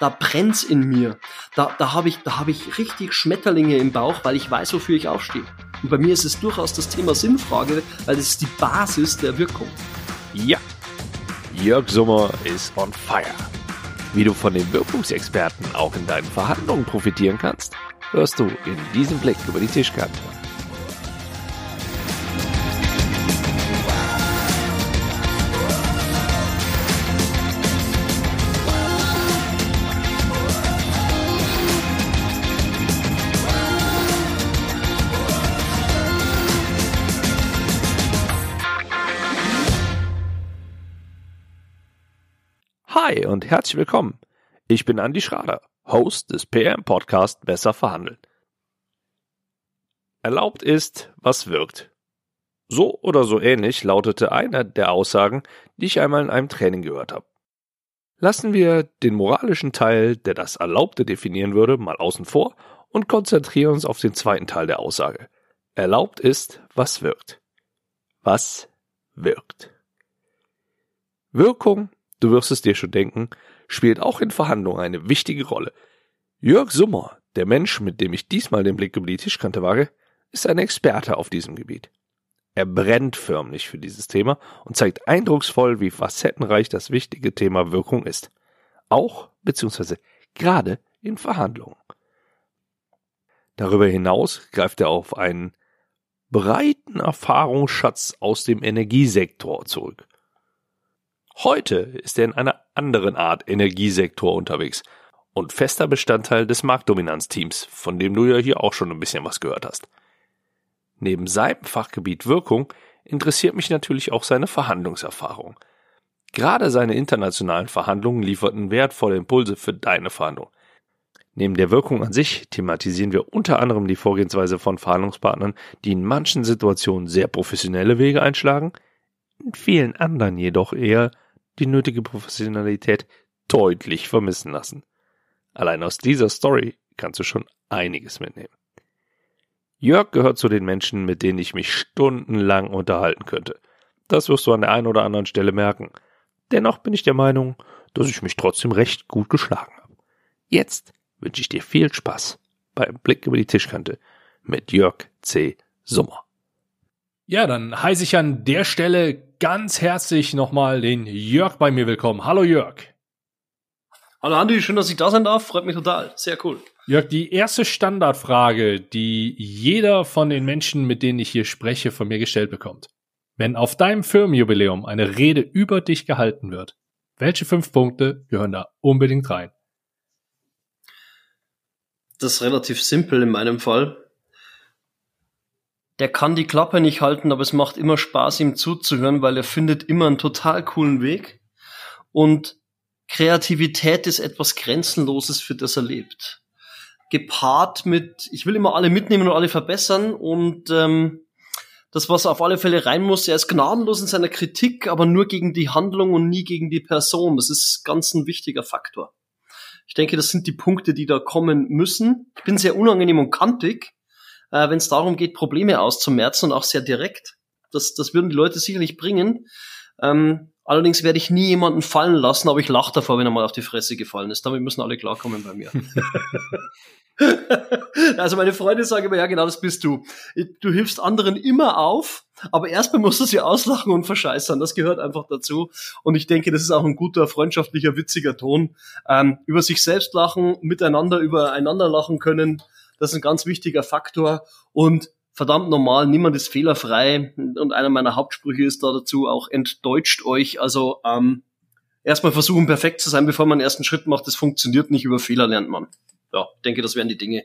da brennt's in mir. Da, da habe ich, da habe ich richtig Schmetterlinge im Bauch, weil ich weiß, wofür ich aufstehe. Und bei mir ist es durchaus das Thema Sinnfrage, weil das ist die Basis der Wirkung. Ja, Jörg Sommer ist on fire. Wie du von den Wirkungsexperten auch in deinen Verhandlungen profitieren kannst, hörst du in diesem Blick über die Tischkante. Hi und herzlich willkommen. Ich bin Andy Schrader, Host des PM Podcast Besser verhandeln. Erlaubt ist, was wirkt. So oder so ähnlich lautete einer der Aussagen, die ich einmal in einem Training gehört habe. Lassen wir den moralischen Teil, der das Erlaubte definieren würde, mal außen vor und konzentrieren uns auf den zweiten Teil der Aussage. Erlaubt ist, was wirkt. Was wirkt. Wirkung du wirst es dir schon denken, spielt auch in Verhandlungen eine wichtige Rolle. Jörg Summer, der Mensch, mit dem ich diesmal den Blick über die Tischkante wage, ist ein Experte auf diesem Gebiet. Er brennt förmlich für dieses Thema und zeigt eindrucksvoll, wie facettenreich das wichtige Thema Wirkung ist. Auch bzw. gerade in Verhandlungen. Darüber hinaus greift er auf einen breiten Erfahrungsschatz aus dem Energiesektor zurück. Heute ist er in einer anderen Art Energiesektor unterwegs und fester Bestandteil des Marktdominanzteams, von dem du ja hier auch schon ein bisschen was gehört hast. Neben seinem Fachgebiet Wirkung interessiert mich natürlich auch seine Verhandlungserfahrung. Gerade seine internationalen Verhandlungen lieferten wertvolle Impulse für deine Verhandlung. Neben der Wirkung an sich thematisieren wir unter anderem die Vorgehensweise von Verhandlungspartnern, die in manchen Situationen sehr professionelle Wege einschlagen, in vielen anderen jedoch eher die nötige Professionalität deutlich vermissen lassen. Allein aus dieser Story kannst du schon einiges mitnehmen. Jörg gehört zu den Menschen, mit denen ich mich stundenlang unterhalten könnte. Das wirst du an der einen oder anderen Stelle merken. Dennoch bin ich der Meinung, dass ich mich trotzdem recht gut geschlagen habe. Jetzt wünsche ich dir viel Spaß beim Blick über die Tischkante mit Jörg C. Sommer. Ja, dann heiße ich an der Stelle ganz herzlich nochmal den Jörg bei mir willkommen. Hallo Jörg. Hallo Andi, schön, dass ich da sein darf. Freut mich total. Sehr cool. Jörg, die erste Standardfrage, die jeder von den Menschen, mit denen ich hier spreche, von mir gestellt bekommt. Wenn auf deinem Firmenjubiläum eine Rede über dich gehalten wird, welche fünf Punkte gehören da unbedingt rein? Das ist relativ simpel in meinem Fall der kann die Klappe nicht halten, aber es macht immer Spaß, ihm zuzuhören, weil er findet immer einen total coolen Weg. Und Kreativität ist etwas Grenzenloses, für das er lebt. Gepaart mit, ich will immer alle mitnehmen und alle verbessern und ähm, das, was auf alle Fälle rein muss, er ist gnadenlos in seiner Kritik, aber nur gegen die Handlung und nie gegen die Person. Das ist ganz ein wichtiger Faktor. Ich denke, das sind die Punkte, die da kommen müssen. Ich bin sehr unangenehm und kantig, äh, wenn es darum geht, Probleme auszumerzen und auch sehr direkt. Das, das würden die Leute sicherlich bringen. Ähm, allerdings werde ich nie jemanden fallen lassen, aber ich lache davor, wenn er mal auf die Fresse gefallen ist. Damit müssen alle klarkommen bei mir. also meine Freunde sagen immer, ja genau, das bist du. Du hilfst anderen immer auf, aber erstmal musst du sie auslachen und verscheißern. Das gehört einfach dazu. Und ich denke, das ist auch ein guter, freundschaftlicher, witziger Ton. Ähm, über sich selbst lachen, miteinander übereinander lachen können das ist ein ganz wichtiger Faktor und verdammt normal, niemand ist fehlerfrei und einer meiner Hauptsprüche ist da dazu auch entdeutscht euch. Also ähm, erstmal versuchen perfekt zu sein, bevor man einen ersten Schritt macht. Das funktioniert nicht, über Fehler lernt man. Ja, denke, das wären die Dinge,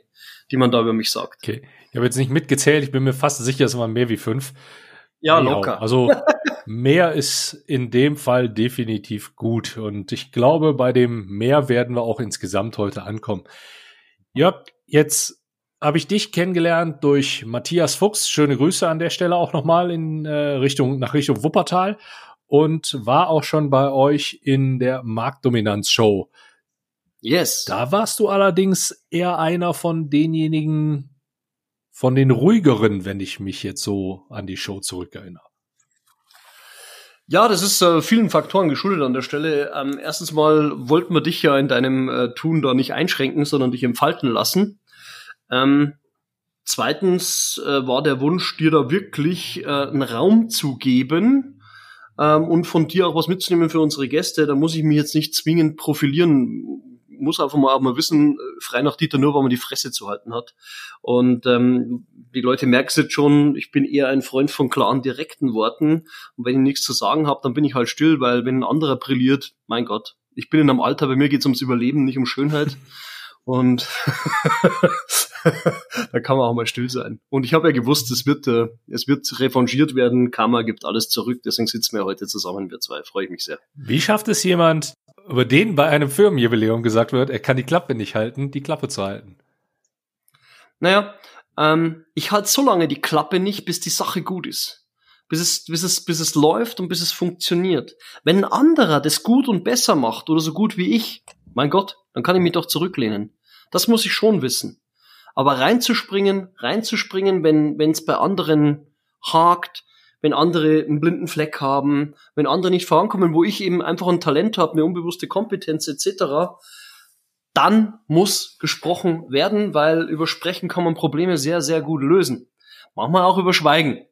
die man da über mich sagt. Okay, ich habe jetzt nicht mitgezählt, ich bin mir fast sicher, es waren mehr wie fünf. Ja, locker. Also mehr ist in dem Fall definitiv gut. Und ich glaube, bei dem mehr werden wir auch insgesamt heute ankommen. Ja, jetzt habe ich dich kennengelernt durch Matthias Fuchs. Schöne Grüße an der Stelle auch nochmal in äh, Richtung, nach Richtung Wuppertal und war auch schon bei euch in der Marktdominanz-Show. Yes. Da warst du allerdings eher einer von denjenigen, von den ruhigeren, wenn ich mich jetzt so an die Show zurückerinnere. Ja, das ist äh, vielen Faktoren geschuldet an der Stelle. Ähm, erstens mal wollten wir dich ja in deinem äh, Tun da nicht einschränken, sondern dich entfalten lassen. Ähm, zweitens äh, war der Wunsch, dir da wirklich äh, einen Raum zu geben ähm, und von dir auch was mitzunehmen für unsere Gäste. Da muss ich mich jetzt nicht zwingend profilieren muss einfach mal auch mal wissen, frei nach Dieter nur, weil man die Fresse zu halten hat. Und ähm, die Leute merken es jetzt schon, ich bin eher ein Freund von klaren, direkten Worten. Und wenn ich nichts zu sagen habe, dann bin ich halt still, weil wenn ein anderer brilliert, mein Gott, ich bin in einem Alter, bei mir geht es ums Überleben, nicht um Schönheit. Und da kann man auch mal still sein. Und ich habe ja gewusst, es wird, äh, es wird revanchiert werden. Karma gibt alles zurück. Deswegen sitzen wir heute zusammen, wir zwei. Freue ich mich sehr. Wie schafft es jemand, über den bei einem Firmenjubiläum gesagt wird, er kann die Klappe nicht halten, die Klappe zu halten. Naja, ähm, ich halte so lange die Klappe nicht, bis die Sache gut ist. Bis es, bis, es, bis es läuft und bis es funktioniert. Wenn ein anderer das gut und besser macht oder so gut wie ich, mein Gott, dann kann ich mich doch zurücklehnen. Das muss ich schon wissen. Aber reinzuspringen, reinzuspringen, wenn es bei anderen hakt, wenn andere einen blinden Fleck haben, wenn andere nicht vorankommen, wo ich eben einfach ein Talent habe, eine unbewusste Kompetenz etc., dann muss gesprochen werden, weil über Sprechen kann man Probleme sehr, sehr gut lösen. Manchmal auch über Schweigen.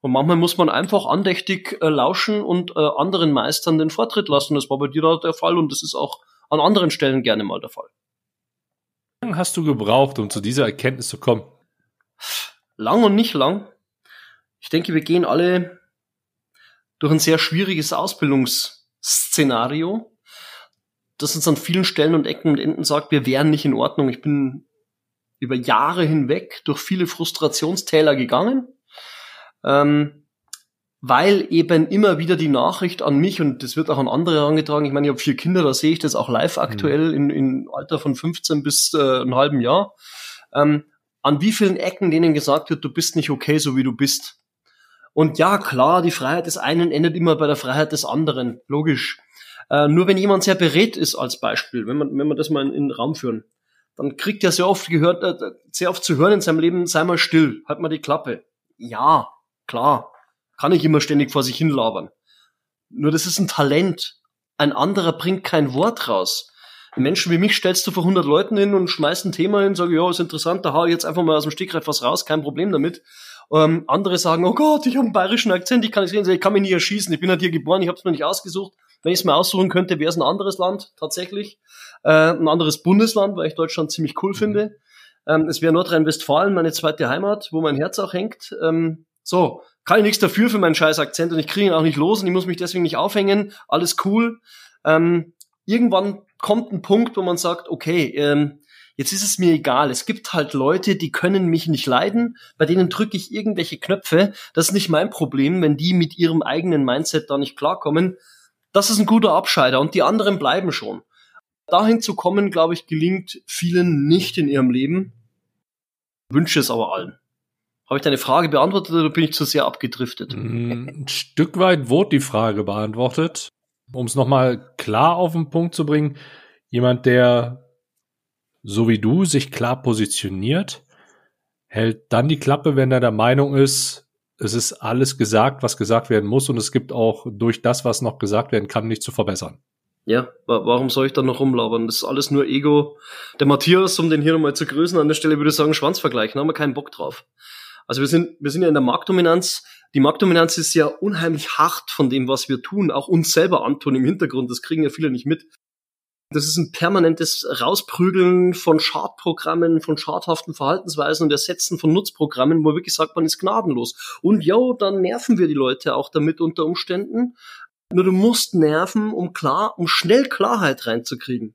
Und manchmal muss man einfach andächtig äh, lauschen und äh, anderen Meistern den Vortritt lassen. Das war bei dir da der Fall und das ist auch an anderen Stellen gerne mal der Fall. Lange hast du gebraucht, um zu dieser Erkenntnis zu kommen? Lang und nicht lang. Ich denke, wir gehen alle durch ein sehr schwieriges Ausbildungsszenario, das uns an vielen Stellen und Ecken und Enden sagt, wir wären nicht in Ordnung. Ich bin über Jahre hinweg durch viele Frustrationstäler gegangen, ähm, weil eben immer wieder die Nachricht an mich und das wird auch an andere herangetragen. Ich meine, ich habe vier Kinder, da sehe ich das auch live aktuell mhm. in, in Alter von 15 bis äh, einem halben Jahr. Ähm, an wie vielen Ecken denen gesagt wird, du bist nicht okay, so wie du bist. Und ja, klar, die Freiheit des einen endet immer bei der Freiheit des anderen, logisch. Äh, nur wenn jemand sehr berät ist, als Beispiel, wenn man, wenn man das mal in, in den Raum führen, dann kriegt er sehr oft gehört, äh, sehr oft zu hören in seinem Leben, sei mal still, halt mal die Klappe. Ja, klar, kann ich immer ständig vor sich hinlabern. Nur das ist ein Talent. Ein anderer bringt kein Wort raus. Menschen wie mich stellst du vor 100 Leuten hin und schmeißt ein Thema hin, sage, ja, ist interessant, da hau ich jetzt einfach mal aus dem Stegreif was raus, kein Problem damit. Ähm, andere sagen, oh Gott, ich habe einen bayerischen Akzent, ich kann nicht ich kann mich nie erschießen, ich bin halt hier geboren, ich habe es mir nicht ausgesucht. Wenn ich es mir aussuchen könnte, wäre es ein anderes Land tatsächlich, äh, ein anderes Bundesland, weil ich Deutschland ziemlich cool finde. Ähm, es wäre Nordrhein-Westfalen, meine zweite Heimat, wo mein Herz auch hängt. Ähm, so, kann ich nichts dafür für meinen scheiß Akzent und ich kriege ihn auch nicht los und ich muss mich deswegen nicht aufhängen. Alles cool. Ähm, irgendwann kommt ein Punkt, wo man sagt, okay, ähm, Jetzt ist es mir egal. Es gibt halt Leute, die können mich nicht leiden. Bei denen drücke ich irgendwelche Knöpfe. Das ist nicht mein Problem, wenn die mit ihrem eigenen Mindset da nicht klarkommen. Das ist ein guter Abscheider und die anderen bleiben schon. Dahin zu kommen, glaube ich, gelingt vielen nicht in ihrem Leben. Wünsche es aber allen. Habe ich deine Frage beantwortet oder bin ich zu sehr abgedriftet? Mm, ein Stück weit wurde die Frage beantwortet. Um es nochmal klar auf den Punkt zu bringen, jemand, der so wie du sich klar positioniert, hält dann die Klappe, wenn er der Meinung ist, es ist alles gesagt, was gesagt werden muss und es gibt auch durch das, was noch gesagt werden kann, nicht zu verbessern. Ja, warum soll ich dann noch rumlabern? Das ist alles nur Ego. Der Matthias, um den hier nochmal zu grüßen, an der Stelle würde ich sagen, Schwanzvergleich, da haben wir keinen Bock drauf. Also wir sind, wir sind ja in der Marktdominanz. Die Marktdominanz ist ja unheimlich hart von dem, was wir tun, auch uns selber antun im Hintergrund. Das kriegen ja viele nicht mit. Das ist ein permanentes Rausprügeln von Schadprogrammen, von schadhaften Verhaltensweisen und Ersetzen von Nutzprogrammen, wo wirklich sagt, man ist gnadenlos. Und ja, dann nerven wir die Leute auch damit unter Umständen. Nur du musst nerven, um klar, um schnell Klarheit reinzukriegen.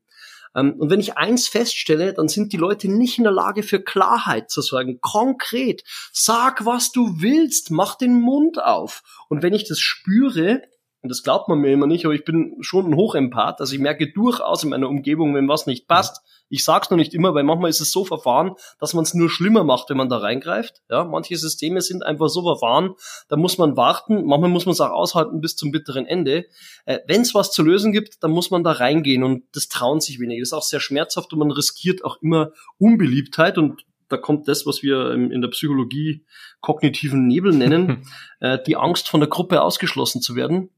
Ähm, und wenn ich eins feststelle, dann sind die Leute nicht in der Lage für Klarheit zu sorgen. Konkret. Sag, was du willst. Mach den Mund auf. Und wenn ich das spüre, und das glaubt man mir immer nicht, aber ich bin schon ein Hochempath. Also ich merke durchaus in meiner Umgebung, wenn was nicht passt. Ich sag's noch nicht immer, weil manchmal ist es so verfahren, dass man es nur schlimmer macht, wenn man da reingreift. Ja, manche Systeme sind einfach so verfahren, da muss man warten. Manchmal muss man es auch aushalten bis zum bitteren Ende. Äh, wenn es was zu lösen gibt, dann muss man da reingehen und das trauen sich wenige. Das ist auch sehr schmerzhaft und man riskiert auch immer Unbeliebtheit und da kommt das, was wir in der Psychologie kognitiven Nebel nennen, äh, die Angst von der Gruppe ausgeschlossen zu werden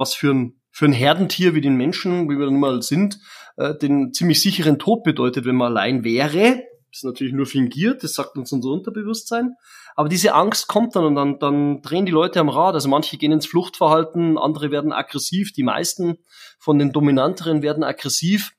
was für ein, für ein Herdentier wie den Menschen, wie wir nun mal sind, äh, den ziemlich sicheren Tod bedeutet, wenn man allein wäre. Das ist natürlich nur fingiert, das sagt uns unser Unterbewusstsein. Aber diese Angst kommt dann und dann, dann drehen die Leute am Rad. Also manche gehen ins Fluchtverhalten, andere werden aggressiv, die meisten von den Dominanteren werden aggressiv.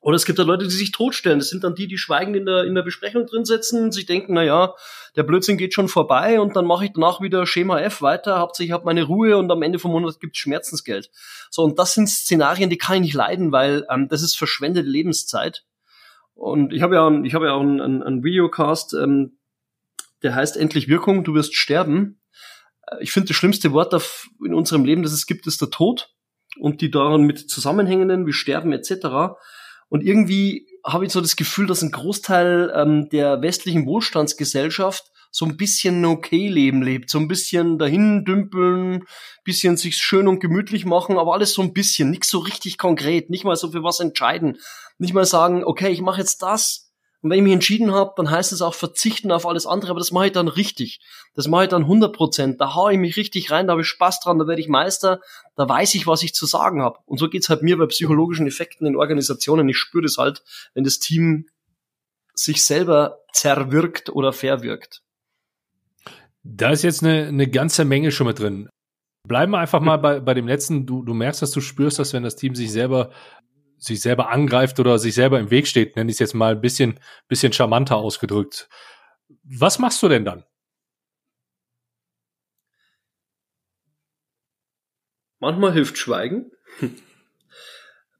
Oder es gibt da Leute, die sich totstellen. Das sind dann die, die schweigend in der, in der Besprechung drin sitzen, sich denken, na ja, der Blödsinn geht schon vorbei und dann mache ich danach wieder Schema F weiter, hauptsächlich habe meine Ruhe und am Ende vom Monat gibt's Schmerzensgeld. So, und das sind Szenarien, die kann ich nicht leiden, weil ähm, das ist verschwendete Lebenszeit. Und ich habe ja, ich habe ja auch einen, einen, einen Videocast, ähm, der heißt Endlich Wirkung, du wirst sterben. Äh, ich finde, das schlimmste Wort auf, in unserem Leben, das es gibt, ist der Tod und die daran mit zusammenhängenden, wie Sterben etc. Und irgendwie habe ich so das Gefühl, dass ein Großteil ähm, der westlichen Wohlstandsgesellschaft so ein bisschen ein okay Leben lebt, so ein bisschen dahin dümpeln, bisschen sich schön und gemütlich machen, aber alles so ein bisschen, nichts so richtig konkret, nicht mal so für was entscheiden, nicht mal sagen, okay, ich mache jetzt das, und wenn ich mich entschieden habe, dann heißt es auch verzichten auf alles andere, aber das mache ich dann richtig. Das mache ich dann 100 Prozent. Da haue ich mich richtig rein, da habe ich Spaß dran, da werde ich Meister, da weiß ich, was ich zu sagen habe. Und so geht's halt mir bei psychologischen Effekten in Organisationen. Ich spüre das halt, wenn das Team sich selber zerwirkt oder verwirkt. Da ist jetzt eine, eine ganze Menge schon mit drin. Bleiben wir einfach mal bei, bei dem letzten. Du, du merkst, dass du spürst, dass wenn das Team sich selber sich selber angreift oder sich selber im Weg steht, nenne ich es jetzt mal ein bisschen, bisschen charmanter ausgedrückt. Was machst du denn dann? Manchmal hilft Schweigen.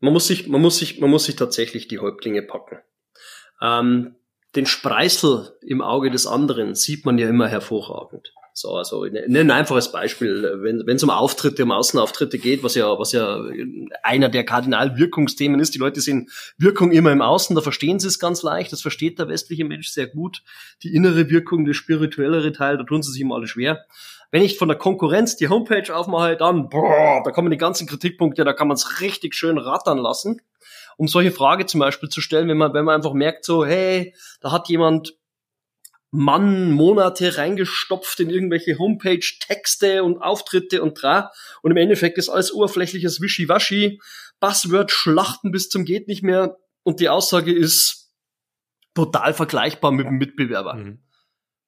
Man muss sich, man muss sich, man muss sich tatsächlich die Häuptlinge packen. Ähm, den Spreißel im Auge des anderen sieht man ja immer hervorragend. So, also ein einfaches Beispiel, wenn wenn es um Auftritte, um Außenauftritte geht, was ja was ja einer der Kardinalwirkungsthemen ist. Die Leute sehen Wirkung immer im Außen, da verstehen sie es ganz leicht. Das versteht der westliche Mensch sehr gut. Die innere Wirkung, der spirituellere Teil, da tun sie sich immer alle schwer. Wenn ich von der Konkurrenz die Homepage aufmache, dann boah, da kommen die ganzen Kritikpunkte, da kann man es richtig schön rattern lassen um solche Frage zum Beispiel zu stellen, wenn man, wenn man einfach merkt, so, hey, da hat jemand Mann Monate reingestopft in irgendwelche Homepage-Texte und Auftritte und dra. Und im Endeffekt ist alles oberflächliches Wischiwaschi, Buzzword-Schlachten bis zum geht nicht mehr. Und die Aussage ist total vergleichbar mit dem Mitbewerber. Mhm.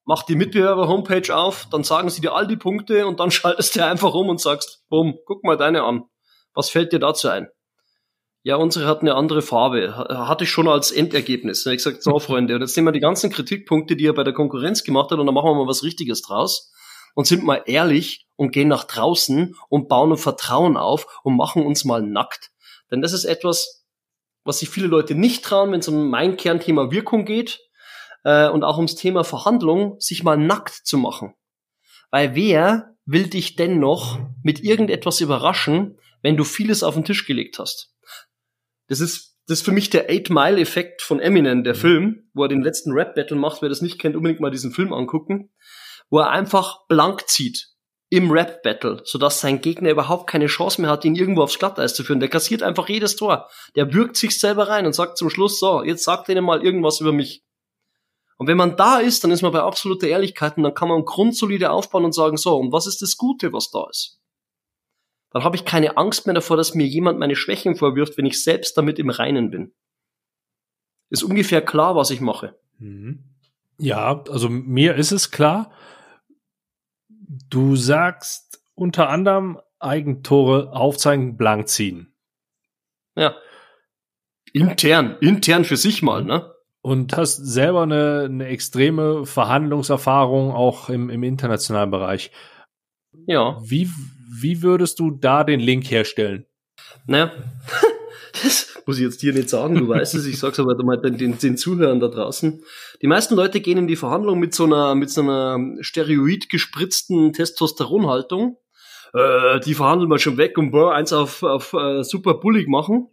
Mach die Mitbewerber-Homepage auf, dann sagen sie dir all die Punkte und dann schaltest du einfach um und sagst, bumm, guck mal deine an. Was fällt dir dazu ein? Ja, unsere hat eine andere Farbe. Hatte ich schon als Endergebnis. Habe ich gesagt, so Freunde, und jetzt nehmen wir die ganzen Kritikpunkte, die er bei der Konkurrenz gemacht hat, und dann machen wir mal was Richtiges draus und sind mal ehrlich und gehen nach draußen und bauen ein Vertrauen auf und machen uns mal nackt. Denn das ist etwas, was sich viele Leute nicht trauen, wenn es um mein Kernthema Wirkung geht äh, und auch ums Thema Verhandlung, sich mal nackt zu machen. Weil wer will dich denn noch mit irgendetwas überraschen, wenn du vieles auf den Tisch gelegt hast? Das ist, das ist für mich der Eight Mile Effekt von Eminem, der mhm. Film, wo er den letzten Rap Battle macht. Wer das nicht kennt, unbedingt mal diesen Film angucken, wo er einfach blank zieht im Rap Battle, sodass sein Gegner überhaupt keine Chance mehr hat, ihn irgendwo aufs Glatteis zu führen. Der kassiert einfach jedes Tor. Der würgt sich selber rein und sagt zum Schluss, so, jetzt sagt denen mal irgendwas über mich. Und wenn man da ist, dann ist man bei absoluter Ehrlichkeit und dann kann man grundsolide aufbauen und sagen, so, und was ist das Gute, was da ist? Dann habe ich keine Angst mehr davor, dass mir jemand meine Schwächen vorwirft, wenn ich selbst damit im Reinen bin. Ist ungefähr klar, was ich mache. Mhm. Ja, also mir ist es klar. Du sagst unter anderem Eigentore aufzeigen, blank ziehen. Ja. Intern, intern für sich mal, ne? Und hast selber eine, eine extreme Verhandlungserfahrung auch im, im internationalen Bereich. Ja. Wie, wie würdest du da den Link herstellen? Naja, das muss ich jetzt dir nicht sagen, du weißt es, ich sag's aber mal den, den, den Zuhörern da draußen. Die meisten Leute gehen in die Verhandlung mit so einer, mit so einer Steroid gespritzten Testosteronhaltung. Äh, die verhandeln wir schon weg und boah, eins auf, auf uh, super bullig machen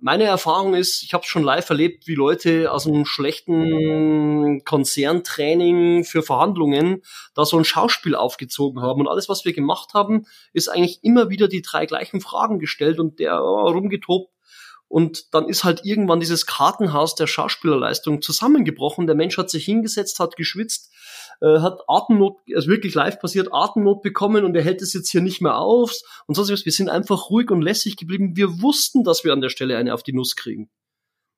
meine Erfahrung ist, ich habe schon live erlebt, wie Leute aus einem schlechten Konzerntraining für Verhandlungen da so ein Schauspiel aufgezogen haben. Und alles, was wir gemacht haben, ist eigentlich immer wieder die drei gleichen Fragen gestellt und der oh, rumgetobt. Und dann ist halt irgendwann dieses Kartenhaus der Schauspielerleistung zusammengebrochen. Der Mensch hat sich hingesetzt, hat geschwitzt, äh, hat Atemnot, also wirklich live passiert, Atemnot bekommen und er hält es jetzt hier nicht mehr auf und sonst was. Wir sind einfach ruhig und lässig geblieben. Wir wussten, dass wir an der Stelle eine auf die Nuss kriegen.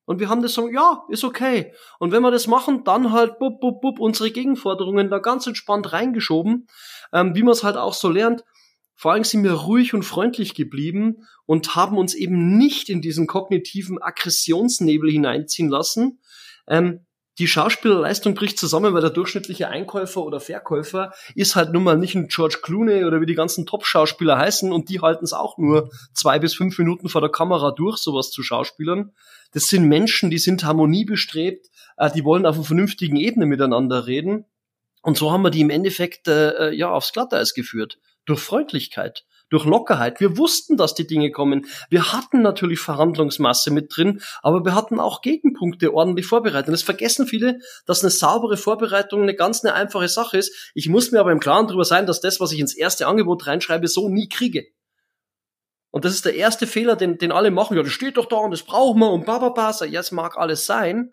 Und wir haben das so, ja, ist okay. Und wenn wir das machen, dann halt bub, bub, bub, unsere Gegenforderungen da ganz entspannt reingeschoben, ähm, wie man es halt auch so lernt. Vor allem sind wir ruhig und freundlich geblieben und haben uns eben nicht in diesen kognitiven Aggressionsnebel hineinziehen lassen. Ähm, die Schauspielerleistung bricht zusammen, weil der durchschnittliche Einkäufer oder Verkäufer ist halt nun mal nicht ein George Clooney oder wie die ganzen Top-Schauspieler heißen und die halten es auch nur zwei bis fünf Minuten vor der Kamera durch, sowas zu Schauspielern, das sind Menschen, die sind harmoniebestrebt, äh, die wollen auf einer vernünftigen Ebene miteinander reden. Und so haben wir die im Endeffekt äh, äh, ja aufs Glatteis geführt. Durch Freundlichkeit, durch Lockerheit. Wir wussten, dass die Dinge kommen. Wir hatten natürlich Verhandlungsmasse mit drin, aber wir hatten auch Gegenpunkte ordentlich vorbereitet. Und es vergessen viele, dass eine saubere Vorbereitung eine ganz eine einfache Sache ist. Ich muss mir aber im Klaren darüber sein, dass das, was ich ins erste Angebot reinschreibe, so nie kriege. Und das ist der erste Fehler, den, den alle machen. Ja, das steht doch da und das brauchen wir und bla. Ja, es mag alles sein.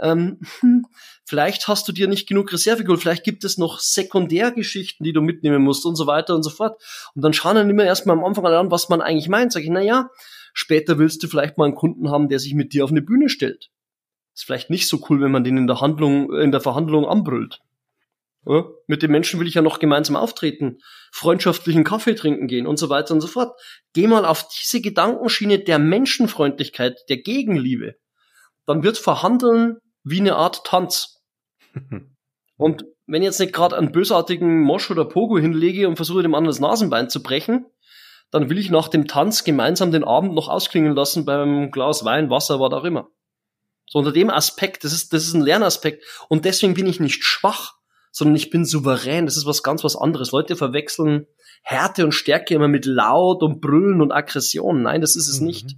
Ähm, vielleicht hast du dir nicht genug Reserve geholt, vielleicht gibt es noch Sekundärgeschichten, die du mitnehmen musst und so weiter und so fort. Und dann schauen dann immer erstmal am Anfang an, was man eigentlich meint. Sag ich, na ja, später willst du vielleicht mal einen Kunden haben, der sich mit dir auf eine Bühne stellt. Ist vielleicht nicht so cool, wenn man den in der Handlung, in der Verhandlung anbrüllt. Ja, mit den Menschen will ich ja noch gemeinsam auftreten, freundschaftlichen Kaffee trinken gehen und so weiter und so fort. Geh mal auf diese Gedankenschiene der Menschenfreundlichkeit, der Gegenliebe. Dann wird Verhandeln wie eine Art Tanz. und wenn ich jetzt nicht gerade einen bösartigen Mosch oder Pogo hinlege und versuche dem anderen das Nasenbein zu brechen, dann will ich nach dem Tanz gemeinsam den Abend noch ausklingen lassen beim Glas Wein, Wasser, was auch immer. So unter dem Aspekt, das ist, das ist ein Lernaspekt. Und deswegen bin ich nicht schwach sondern ich bin souverän. Das ist was ganz was anderes. Leute verwechseln Härte und Stärke immer mit laut und Brüllen und Aggression. Nein, das ist es mhm. nicht.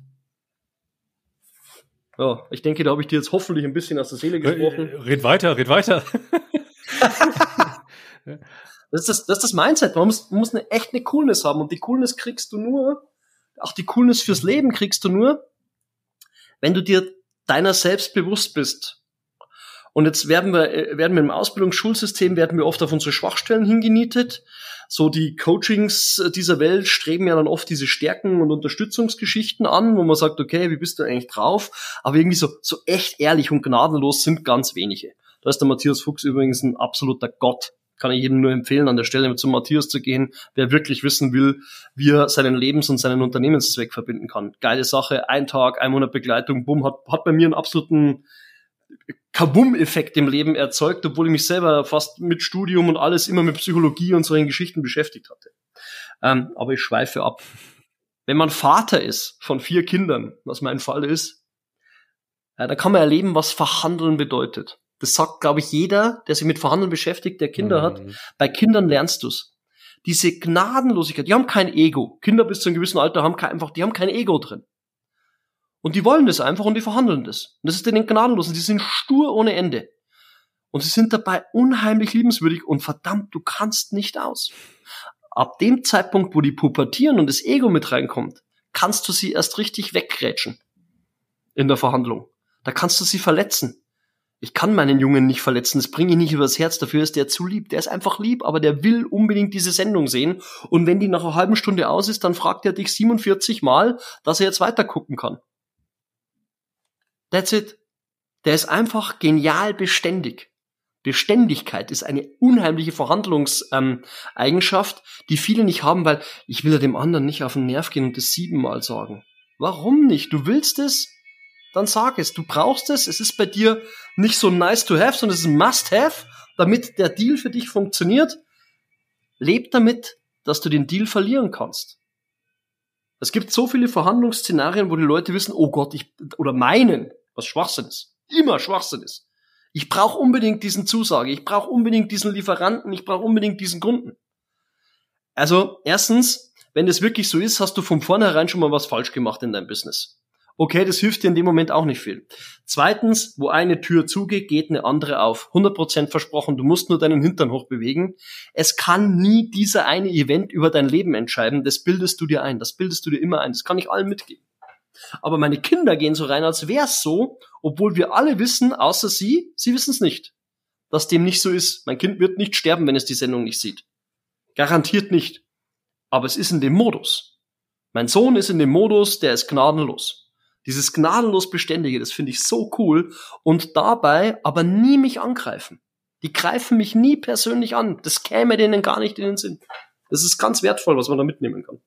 Ja, ich denke, da habe ich dir jetzt hoffentlich ein bisschen aus der Seele gesprochen. Red weiter, red weiter. das, ist das, das ist das Mindset. Man muss, man muss eine, echt eine Coolness haben. Und die Coolness kriegst du nur, auch die Coolness fürs Leben kriegst du nur, wenn du dir deiner selbst bewusst bist und jetzt werden wir, äh, werden wir im Ausbildungsschulsystem werden wir oft auf unsere Schwachstellen hingenietet. So die Coachings dieser Welt streben ja dann oft diese Stärken und Unterstützungsgeschichten an, wo man sagt, okay, wie bist du eigentlich drauf? Aber irgendwie so, so echt ehrlich und gnadenlos sind ganz wenige. Da ist der Matthias Fuchs übrigens ein absoluter Gott. Kann ich jedem nur empfehlen, an der Stelle zum Matthias zu gehen, wer wirklich wissen will, wie er seinen Lebens- und seinen Unternehmenszweck verbinden kann. Geile Sache, ein Tag, ein Monat Begleitung, bumm, hat, hat bei mir einen absoluten Kabum-Effekt im Leben erzeugt, obwohl ich mich selber fast mit Studium und alles immer mit Psychologie und solchen Geschichten beschäftigt hatte. Ähm, aber ich schweife ab. Wenn man Vater ist von vier Kindern, was mein Fall ist, äh, da kann man erleben, was Verhandeln bedeutet. Das sagt, glaube ich, jeder, der sich mit Verhandeln beschäftigt, der Kinder mhm. hat. Bei Kindern lernst du's. Diese Gnadenlosigkeit, die haben kein Ego. Kinder bis zu einem gewissen Alter haben kein, einfach, die haben kein Ego drin. Und die wollen das einfach und die verhandeln das. Und das ist denen gnadenlos und die sind stur ohne Ende. Und sie sind dabei unheimlich liebenswürdig und verdammt, du kannst nicht aus. Ab dem Zeitpunkt, wo die pubertieren und das Ego mit reinkommt, kannst du sie erst richtig weggrätschen. In der Verhandlung. Da kannst du sie verletzen. Ich kann meinen Jungen nicht verletzen, das bringe ich nicht übers Herz, dafür ist der zu lieb. Der ist einfach lieb, aber der will unbedingt diese Sendung sehen. Und wenn die nach einer halben Stunde aus ist, dann fragt er dich 47 Mal, dass er jetzt weiter gucken kann. That's it. Der ist einfach genial beständig. Beständigkeit ist eine unheimliche Verhandlungseigenschaft, ähm, die viele nicht haben, weil ich will ja dem anderen nicht auf den Nerv gehen und das siebenmal sagen. Warum nicht? Du willst es? Dann sag es. Du brauchst es. Es ist bei dir nicht so nice to have, sondern es ist ein must have, damit der Deal für dich funktioniert. Leb damit, dass du den Deal verlieren kannst. Es gibt so viele Verhandlungsszenarien, wo die Leute wissen, oh Gott, ich, oder meinen, was Schwachsinn ist. Immer Schwachsinn ist. Ich brauche unbedingt diesen Zusage, ich brauche unbedingt diesen Lieferanten, ich brauche unbedingt diesen Kunden. Also erstens, wenn das wirklich so ist, hast du von vornherein schon mal was falsch gemacht in deinem Business. Okay, das hilft dir in dem Moment auch nicht viel. Zweitens, wo eine Tür zugeht, geht eine andere auf. 100% versprochen, du musst nur deinen Hintern hochbewegen. Es kann nie dieser eine Event über dein Leben entscheiden. Das bildest du dir ein. Das bildest du dir immer ein. Das kann ich allen mitgeben. Aber meine Kinder gehen so rein, als wär's so, obwohl wir alle wissen, außer sie, sie wissen es nicht. dass dem nicht so ist. Mein Kind wird nicht sterben, wenn es die Sendung nicht sieht. Garantiert nicht. Aber es ist in dem Modus. Mein Sohn ist in dem Modus, der ist gnadenlos. Dieses gnadenlos Beständige, das finde ich so cool. Und dabei aber nie mich angreifen. Die greifen mich nie persönlich an. Das käme denen gar nicht in den Sinn. Das ist ganz wertvoll, was man da mitnehmen kann.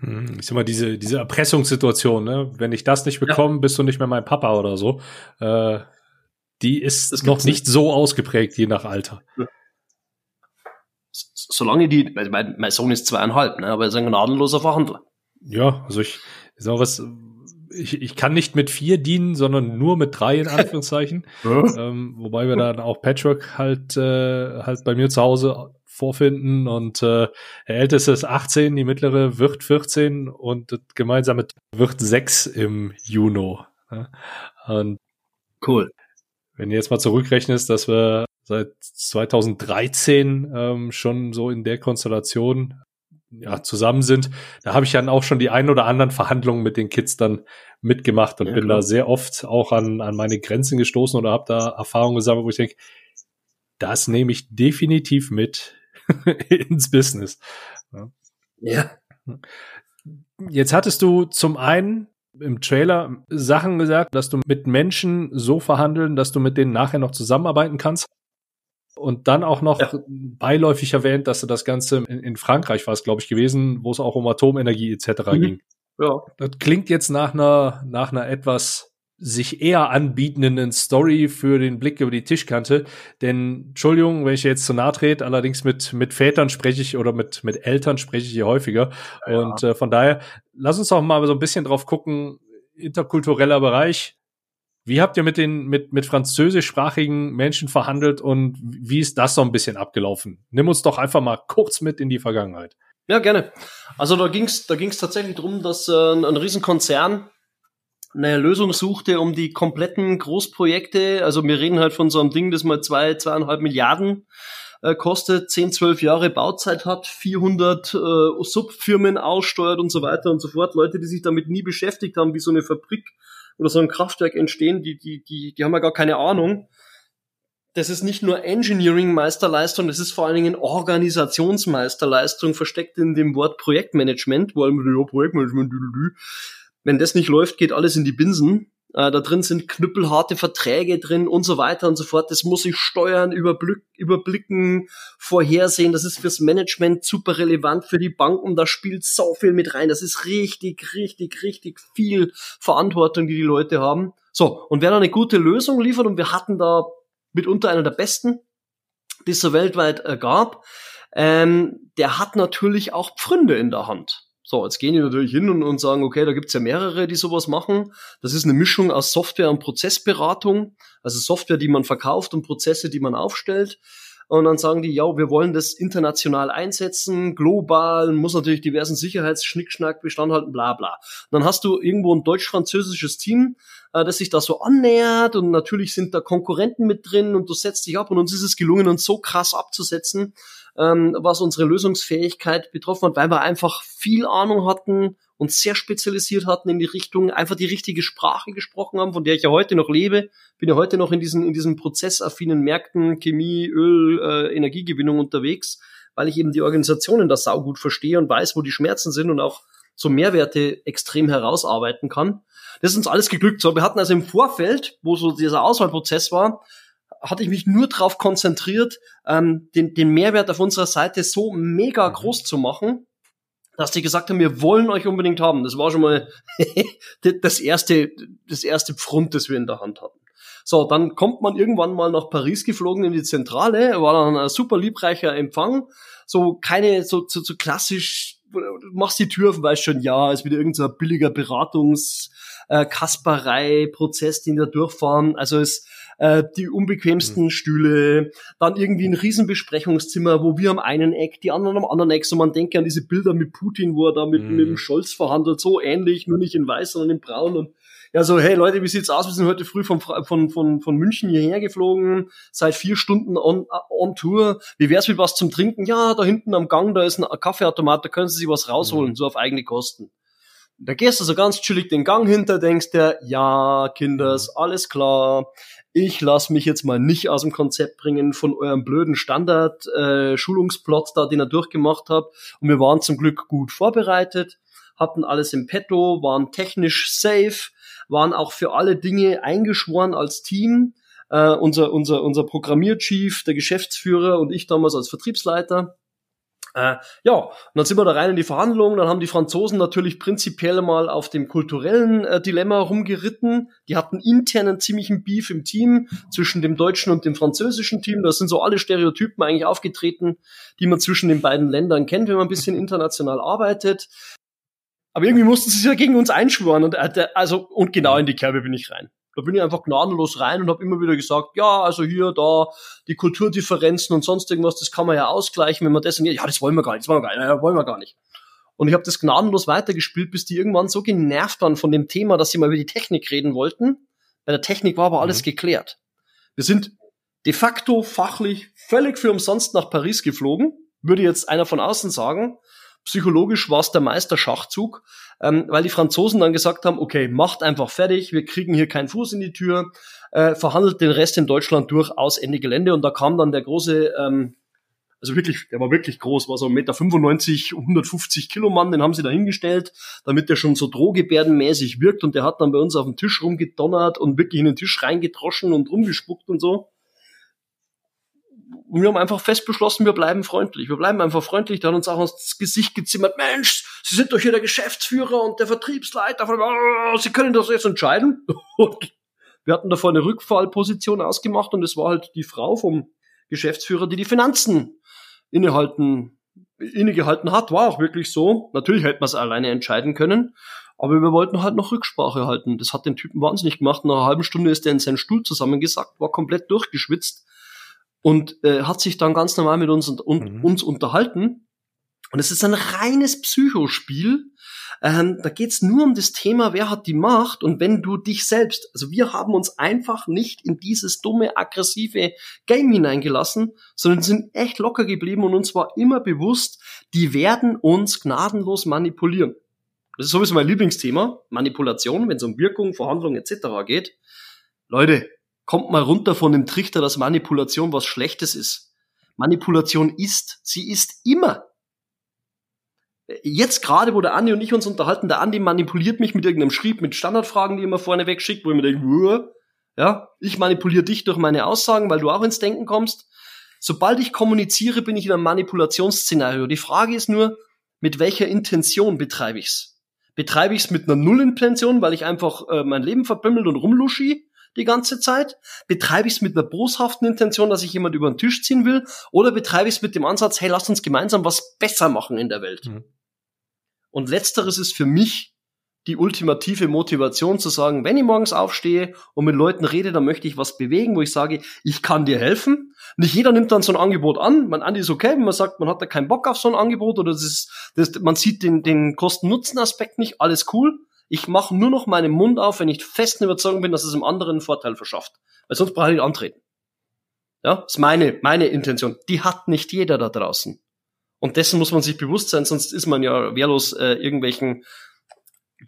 Hm, ich sag mal, diese, diese Erpressungssituation, ne? wenn ich das nicht bekomme, ja. bist du nicht mehr mein Papa oder so. Äh, die ist noch nicht, so ausgeprägt, je nach Alter. Ja. Solange die, mein, mein Sohn ist zweieinhalb, ne? aber er ist ein gnadenloser Verhandler. Ja, also ich, ich sag was, ich, ich kann nicht mit vier dienen, sondern nur mit drei in Anführungszeichen. ähm, wobei wir dann auch Patchwork halt, äh, halt bei mir zu Hause vorfinden und äh, der älteste ist 18, die mittlere wird 14 und das gemeinsame wird 6 im Juni. Ja? Und cool. Wenn du jetzt mal zurückrechnest, dass wir seit 2013 ähm, schon so in der Konstellation ja, zusammen sind, da habe ich dann auch schon die ein oder anderen Verhandlungen mit den Kids dann mitgemacht und ja, bin klar. da sehr oft auch an, an meine Grenzen gestoßen oder habe da Erfahrungen gesammelt, wo ich denke, das nehme ich definitiv mit ins Business. Ja. Jetzt hattest du zum einen im Trailer Sachen gesagt, dass du mit Menschen so verhandeln, dass du mit denen nachher noch zusammenarbeiten kannst. Und dann auch noch ja. beiläufig erwähnt, dass du das Ganze in, in Frankreich war es, glaube ich, gewesen, wo es auch um Atomenergie etc. Mhm. ging. Ja. Das klingt jetzt nach einer, nach einer etwas sich eher anbietenden Story für den Blick über die Tischkante. Denn, Entschuldigung, wenn ich jetzt zu nahe trete, allerdings mit, mit Vätern spreche ich oder mit, mit Eltern spreche ich hier häufiger. Ja. Und äh, von daher, lass uns doch mal so ein bisschen drauf gucken, interkultureller Bereich. Wie habt ihr mit den, mit, mit französischsprachigen Menschen verhandelt und wie ist das so ein bisschen abgelaufen? Nimm uns doch einfach mal kurz mit in die Vergangenheit. Ja, gerne. Also da ging's da ging's tatsächlich drum, dass äh, ein, ein Riesenkonzern eine Lösung suchte, um die kompletten Großprojekte, also wir reden halt von so einem Ding, das mal zwei, zweieinhalb Milliarden äh, kostet, zehn, zwölf Jahre Bauzeit hat, 400 äh, Subfirmen aussteuert und so weiter und so fort. Leute, die sich damit nie beschäftigt haben, wie so eine Fabrik oder so ein Kraftwerk entstehen, die, die, die, die haben ja gar keine Ahnung. Das ist nicht nur Engineering-Meisterleistung, das ist vor allen Dingen Organisationsmeisterleistung, versteckt in dem Wort Projektmanagement, wo allem, ja, Projektmanagement, dü, dü, dü. Wenn das nicht läuft, geht alles in die Binsen. Äh, da drin sind knüppelharte Verträge drin und so weiter und so fort. Das muss ich steuern, überblick, überblicken, vorhersehen. Das ist fürs Management super relevant, für die Banken. Da spielt so viel mit rein. Das ist richtig, richtig, richtig viel Verantwortung, die die Leute haben. So, und wer da eine gute Lösung liefert, und wir hatten da mitunter einer der besten, die es so weltweit äh, gab, ähm, der hat natürlich auch Pfründe in der Hand. So, jetzt gehen die natürlich hin und, und sagen, okay, da gibt's ja mehrere, die sowas machen. Das ist eine Mischung aus Software und Prozessberatung, also Software, die man verkauft und Prozesse, die man aufstellt. Und dann sagen die, ja, wir wollen das international einsetzen, global, muss natürlich diversen Sicherheitsschnickschnack Bestand halten, bla bla. Und dann hast du irgendwo ein deutsch-französisches Team, äh, das sich da so annähert und natürlich sind da Konkurrenten mit drin und du setzt dich ab und uns ist es gelungen, uns so krass abzusetzen, ähm, was unsere Lösungsfähigkeit betroffen hat, weil wir einfach viel Ahnung hatten und sehr spezialisiert hatten in die Richtung, einfach die richtige Sprache gesprochen haben, von der ich ja heute noch lebe. Bin ja heute noch in diesen, in diesen prozessaffinen Märkten, Chemie, Öl, äh, Energiegewinnung unterwegs, weil ich eben die Organisationen da saugut verstehe und weiß, wo die Schmerzen sind und auch so Mehrwerte extrem herausarbeiten kann. Das ist uns alles geglückt. So, wir hatten also im Vorfeld, wo so dieser Auswahlprozess war, hatte ich mich nur darauf konzentriert, ähm, den, den Mehrwert auf unserer Seite so mega mhm. groß zu machen, dass die gesagt haben, wir wollen euch unbedingt haben. Das war schon mal das erste, das erste Pfrund, das wir in der Hand hatten. So, dann kommt man irgendwann mal nach Paris geflogen in die Zentrale, war dann ein super liebreicher Empfang, so keine, so, so, so klassisch, machst die Tür auf, weißt schon, ja, ist wieder irgendein so billiger Beratungs, äh, den wir durchfahren. Also es äh, die unbequemsten mhm. Stühle, dann irgendwie ein Riesenbesprechungszimmer, wo wir am einen Eck, die anderen am anderen Eck, so man denke an diese Bilder mit Putin, wo er da mit, mhm. mit dem Scholz verhandelt, so ähnlich, nur nicht in weiß, sondern in braun und ja, so, hey Leute, wie sieht's aus? Wir sind heute früh von, von, von, von München hierher geflogen, seit vier Stunden on, on Tour. Wie wär's mit was zum Trinken? Ja, da hinten am Gang, da ist ein Kaffeeautomat, da können Sie sich was rausholen, mhm. so auf eigene Kosten. Da gehst du so ganz chillig den Gang hinter, denkst dir, ja, Kinders, mhm. alles klar ich lasse mich jetzt mal nicht aus dem Konzept bringen von eurem blöden Standard-Schulungsplot äh, da, den er durchgemacht hat. Und wir waren zum Glück gut vorbereitet, hatten alles im Petto, waren technisch safe, waren auch für alle Dinge eingeschworen als Team. Äh, unser, unser, unser Programmierchief, der Geschäftsführer und ich damals als Vertriebsleiter. Äh, ja, und dann sind wir da rein in die Verhandlungen. Dann haben die Franzosen natürlich prinzipiell mal auf dem kulturellen äh, Dilemma rumgeritten. Die hatten intern einen ziemlichen Beef im Team zwischen dem deutschen und dem französischen Team. Da sind so alle Stereotypen eigentlich aufgetreten, die man zwischen den beiden Ländern kennt, wenn man ein bisschen international arbeitet. Aber irgendwie mussten sie sich ja gegen uns einschwören und äh, also und genau in die Kerbe bin ich rein. Da bin ich einfach gnadenlos rein und habe immer wieder gesagt, ja, also hier, da, die Kulturdifferenzen und sonst irgendwas, das kann man ja ausgleichen, wenn man das und ja, das wollen wir gar nicht, das wollen wir gar nicht, ja, wollen wir gar nicht. Und ich habe das gnadenlos weitergespielt, bis die irgendwann so genervt waren von dem Thema, dass sie mal über die Technik reden wollten. Bei der Technik war aber alles mhm. geklärt. Wir sind de facto fachlich völlig für umsonst nach Paris geflogen, würde jetzt einer von außen sagen psychologisch war es der Meisterschachzug, ähm, weil die Franzosen dann gesagt haben, okay, macht einfach fertig, wir kriegen hier keinen Fuß in die Tür, äh, verhandelt den Rest in Deutschland durch aus Ende Gelände und da kam dann der große, ähm, also wirklich, der war wirklich groß, war so 1,95 Meter, 150 Kilo Mann, den haben sie da hingestellt, damit der schon so drohgebärdenmäßig wirkt und der hat dann bei uns auf dem Tisch rumgedonnert und wirklich in den Tisch reingedroschen und rumgespuckt und so. Wir haben einfach fest beschlossen, wir bleiben freundlich. Wir bleiben einfach freundlich. Der hat uns auch ins Gesicht gezimmert. Mensch, Sie sind doch hier der Geschäftsführer und der Vertriebsleiter. Oh, Sie können das jetzt entscheiden. Und wir hatten davor eine Rückfallposition ausgemacht und es war halt die Frau vom Geschäftsführer, die die Finanzen innehalten, innegehalten hat. War auch wirklich so. Natürlich hätte man es alleine entscheiden können. Aber wir wollten halt noch Rücksprache halten. Das hat den Typen wahnsinnig gemacht. Nach einer halben Stunde ist er in seinen Stuhl zusammengesackt, war komplett durchgeschwitzt und äh, hat sich dann ganz normal mit uns, und, mhm. uns unterhalten. Und es ist ein reines Psychospiel. Ähm, da geht's nur um das Thema, wer hat die Macht und wenn du dich selbst, also wir haben uns einfach nicht in dieses dumme, aggressive Game hineingelassen, sondern sind echt locker geblieben und uns war immer bewusst, die werden uns gnadenlos manipulieren. Das ist sowieso mein Lieblingsthema, Manipulation, wenn es um Wirkung, Verhandlung etc. geht. Leute, kommt mal runter von dem Trichter, dass Manipulation was Schlechtes ist. Manipulation ist, sie ist immer. Jetzt gerade, wo der Andi und ich uns unterhalten, der Andi manipuliert mich mit irgendeinem Schrieb, mit Standardfragen, die er mir vorne wegschickt, wo ich mir denke, ja, ich manipuliere dich durch meine Aussagen, weil du auch ins Denken kommst. Sobald ich kommuniziere, bin ich in einem Manipulationsszenario. Die Frage ist nur, mit welcher Intention betreibe ich's? Betreibe ich's mit einer Nullintention, weil ich einfach äh, mein Leben verbümmelt und rumluschi? Die ganze Zeit? Betreibe ich es mit einer boshaften Intention, dass ich jemand über den Tisch ziehen will? Oder betreibe ich es mit dem Ansatz, hey, lass uns gemeinsam was besser machen in der Welt? Mhm. Und letzteres ist für mich die ultimative Motivation zu sagen, wenn ich morgens aufstehe und mit Leuten rede, dann möchte ich was bewegen, wo ich sage, ich kann dir helfen. Nicht jeder nimmt dann so ein Angebot an. Man Andi ist okay, wenn man sagt, man hat da keinen Bock auf so ein Angebot oder das ist, das, man sieht den, den Kosten-Nutzen-Aspekt nicht, alles cool. Ich mache nur noch meinen Mund auf, wenn ich festen Überzeugung bin, dass es dem anderen einen Vorteil verschafft. Weil sonst brauche ich nicht antreten. Ja, ist meine, meine Intention. Die hat nicht jeder da draußen. Und dessen muss man sich bewusst sein, sonst ist man ja wehrlos äh, irgendwelchen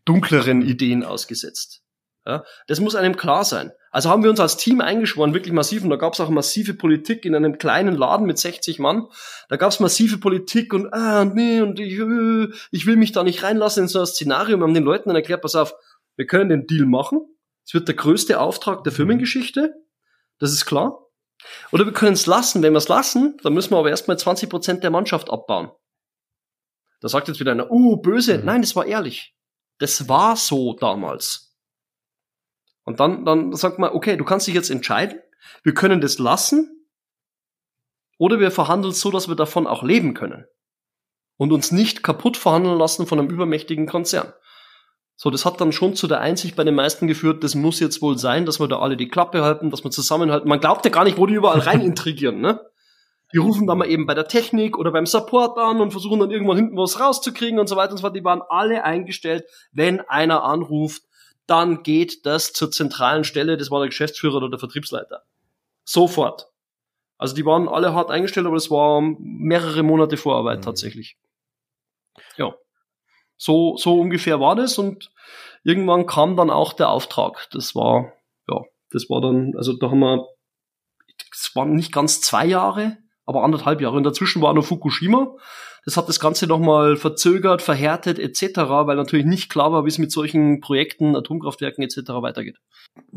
dunkleren Ideen ausgesetzt. Ja, das muss einem klar sein. Also haben wir uns als Team eingeschworen, wirklich massiv. Und da gab es auch massive Politik in einem kleinen Laden mit 60 Mann. Da gab es massive Politik und ah, nee, und ich, äh, ich will mich da nicht reinlassen in so ein Szenario. Wir haben den Leuten dann erklärt, pass auf, wir können den Deal machen. Es wird der größte Auftrag der Firmengeschichte. Das ist klar. Oder wir können es lassen. Wenn wir es lassen, dann müssen wir aber erstmal 20 Prozent der Mannschaft abbauen. Da sagt jetzt wieder einer, uh, böse. Mhm. Nein, das war ehrlich. Das war so damals. Und dann, dann sagt man, okay, du kannst dich jetzt entscheiden, wir können das lassen oder wir verhandeln so, dass wir davon auch leben können und uns nicht kaputt verhandeln lassen von einem übermächtigen Konzern. So, das hat dann schon zu der Einsicht bei den meisten geführt, das muss jetzt wohl sein, dass wir da alle die Klappe halten, dass wir zusammenhalten. Man glaubt ja gar nicht, wo die überall rein intrigieren, ne? Die rufen dann mal eben bei der Technik oder beim Support an und versuchen dann irgendwann hinten was rauszukriegen und so weiter und so fort. Die waren alle eingestellt, wenn einer anruft, dann geht das zur zentralen Stelle, das war der Geschäftsführer oder der Vertriebsleiter. Sofort. Also die waren alle hart eingestellt, aber es war mehrere Monate Vorarbeit mhm. tatsächlich. Ja. So, so ungefähr war das und irgendwann kam dann auch der Auftrag. Das war, ja, Das war dann, also da haben wir, es waren nicht ganz zwei Jahre, aber anderthalb Jahre. Und dazwischen war noch Fukushima. Das hat das Ganze nochmal verzögert, verhärtet etc., weil natürlich nicht klar war, wie es mit solchen Projekten, Atomkraftwerken etc. weitergeht.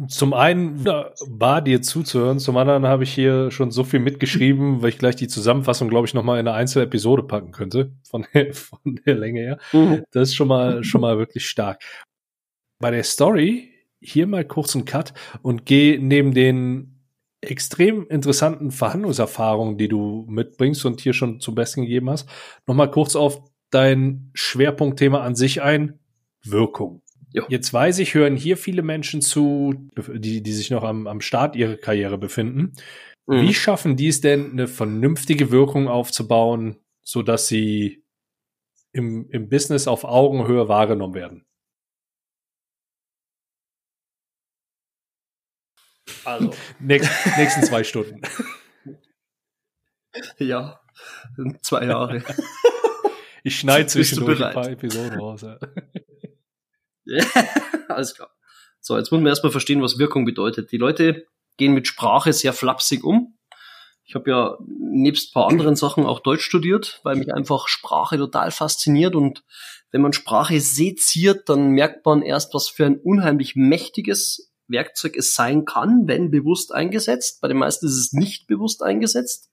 Zum einen war dir zuzuhören, zum anderen habe ich hier schon so viel mitgeschrieben, weil ich gleich die Zusammenfassung, glaube ich, nochmal in eine einzelne Episode packen könnte, von der, von der Länge her. Mhm. Das ist schon mal, schon mal wirklich stark. Bei der Story hier mal kurz einen Cut und geh neben den extrem interessanten Verhandlungserfahrungen, die du mitbringst und hier schon zum Besten gegeben hast, nochmal kurz auf dein Schwerpunktthema an sich ein, Wirkung. Jo. Jetzt weiß ich, hören hier viele Menschen zu, die, die sich noch am, am Start ihrer Karriere befinden. Mhm. Wie schaffen die es denn, eine vernünftige Wirkung aufzubauen, so dass sie im, im Business auf Augenhöhe wahrgenommen werden? Also. Nächst, nächsten zwei Stunden. Ja, zwei Jahre. Ich schneide zwischendurch ein paar Episoden raus. Ja. ja, alles klar. So, jetzt müssen wir erstmal verstehen, was Wirkung bedeutet. Die Leute gehen mit Sprache sehr flapsig um. Ich habe ja nebst paar anderen Sachen auch Deutsch studiert, weil mich einfach Sprache total fasziniert und wenn man Sprache seziert, dann merkt man erst, was für ein unheimlich mächtiges Werkzeug es sein kann, wenn bewusst eingesetzt. Bei den meisten ist es nicht bewusst eingesetzt.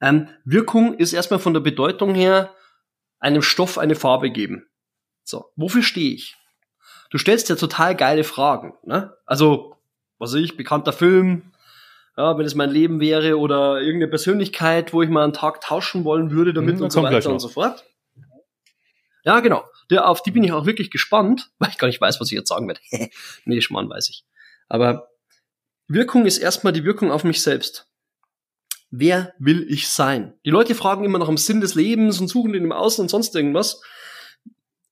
Ähm, Wirkung ist erstmal von der Bedeutung her einem Stoff eine Farbe geben. So, wofür stehe ich? Du stellst ja total geile Fragen. Ne? Also, was weiß ich, bekannter Film, ja, wenn es mein Leben wäre oder irgendeine Persönlichkeit, wo ich mal einen Tag tauschen wollen würde damit mhm, und so weiter und so fort. Ja, genau. Der, auf die bin ich auch wirklich gespannt, weil ich gar nicht weiß, was ich jetzt sagen werde. nee, Schmarrn weiß ich. Aber Wirkung ist erstmal die Wirkung auf mich selbst. Wer will ich sein? Die Leute fragen immer nach dem Sinn des Lebens und suchen den im Außen und sonst irgendwas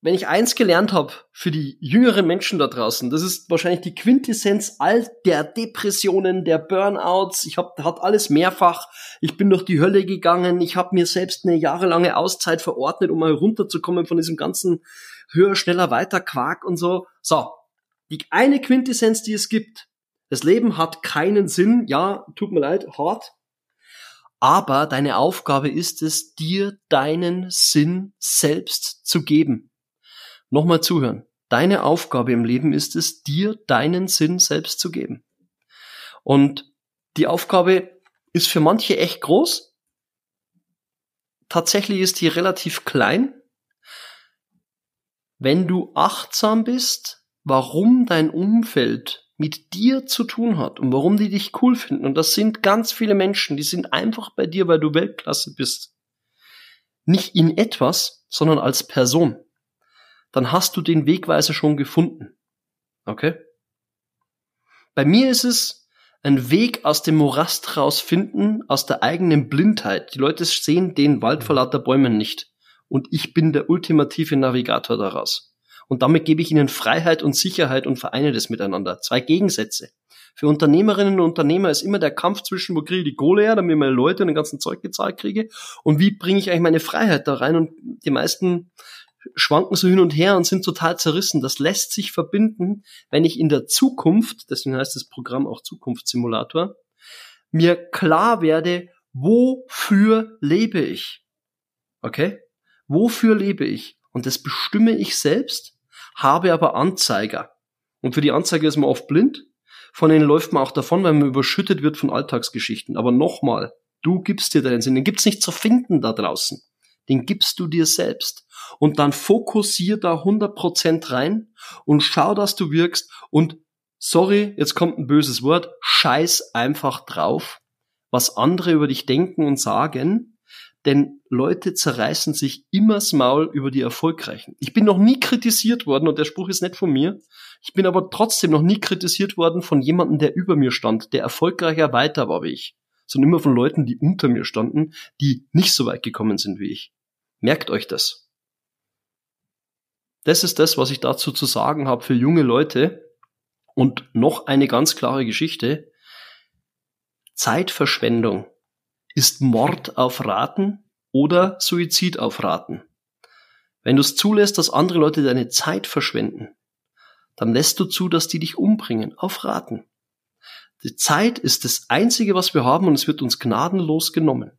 wenn ich eins gelernt habe für die jüngeren Menschen da draußen, das ist wahrscheinlich die Quintessenz all der Depressionen, der Burnouts. Ich habe hat alles mehrfach. Ich bin durch die Hölle gegangen. Ich habe mir selbst eine jahrelange Auszeit verordnet, um mal runterzukommen von diesem ganzen höher, schneller, weiter Quark und so. So, die eine Quintessenz, die es gibt. Das Leben hat keinen Sinn. Ja, tut mir leid, hart. Aber deine Aufgabe ist es, dir deinen Sinn selbst zu geben. Nochmal zuhören. Deine Aufgabe im Leben ist es, dir deinen Sinn selbst zu geben. Und die Aufgabe ist für manche echt groß. Tatsächlich ist die relativ klein. Wenn du achtsam bist, warum dein Umfeld mit dir zu tun hat und warum die dich cool finden. Und das sind ganz viele Menschen, die sind einfach bei dir, weil du Weltklasse bist. Nicht in etwas, sondern als Person dann hast du den Wegweiser schon gefunden. Okay? Bei mir ist es ein Weg aus dem Morast rausfinden, aus der eigenen Blindheit. Die Leute sehen den Wald vor lauter Bäumen nicht. Und ich bin der ultimative Navigator daraus. Und damit gebe ich ihnen Freiheit und Sicherheit und vereine das miteinander. Zwei Gegensätze. Für Unternehmerinnen und Unternehmer ist immer der Kampf zwischen, wo kriege ich die Kohle her, damit ich meine Leute und den ganzen Zeug gezahlt kriege, und wie bringe ich eigentlich meine Freiheit da rein. Und die meisten schwanken so hin und her und sind total zerrissen. Das lässt sich verbinden, wenn ich in der Zukunft, deswegen heißt das Programm auch Zukunftssimulator, mir klar werde, wofür lebe ich? Okay? Wofür lebe ich? Und das bestimme ich selbst, habe aber Anzeiger. Und für die Anzeige ist man oft blind. Von denen läuft man auch davon, weil man überschüttet wird von Alltagsgeschichten. Aber nochmal, du gibst dir deinen Sinn. Den gibt's nicht zu finden da draußen. Den gibst du dir selbst und dann fokussier da 100% rein und schau, dass du wirkst und sorry, jetzt kommt ein böses Wort, scheiß einfach drauf, was andere über dich denken und sagen, denn Leute zerreißen sich immer's Maul über die Erfolgreichen. Ich bin noch nie kritisiert worden und der Spruch ist nicht von mir. Ich bin aber trotzdem noch nie kritisiert worden von jemandem, der über mir stand, der erfolgreicher weiter war wie ich, sondern immer von Leuten, die unter mir standen, die nicht so weit gekommen sind wie ich. Merkt euch das. Das ist das, was ich dazu zu sagen habe für junge Leute. Und noch eine ganz klare Geschichte. Zeitverschwendung ist Mord auf Raten oder Suizid auf Raten. Wenn du es zulässt, dass andere Leute deine Zeit verschwenden, dann lässt du zu, dass die dich umbringen, auf Raten. Die Zeit ist das Einzige, was wir haben und es wird uns gnadenlos genommen.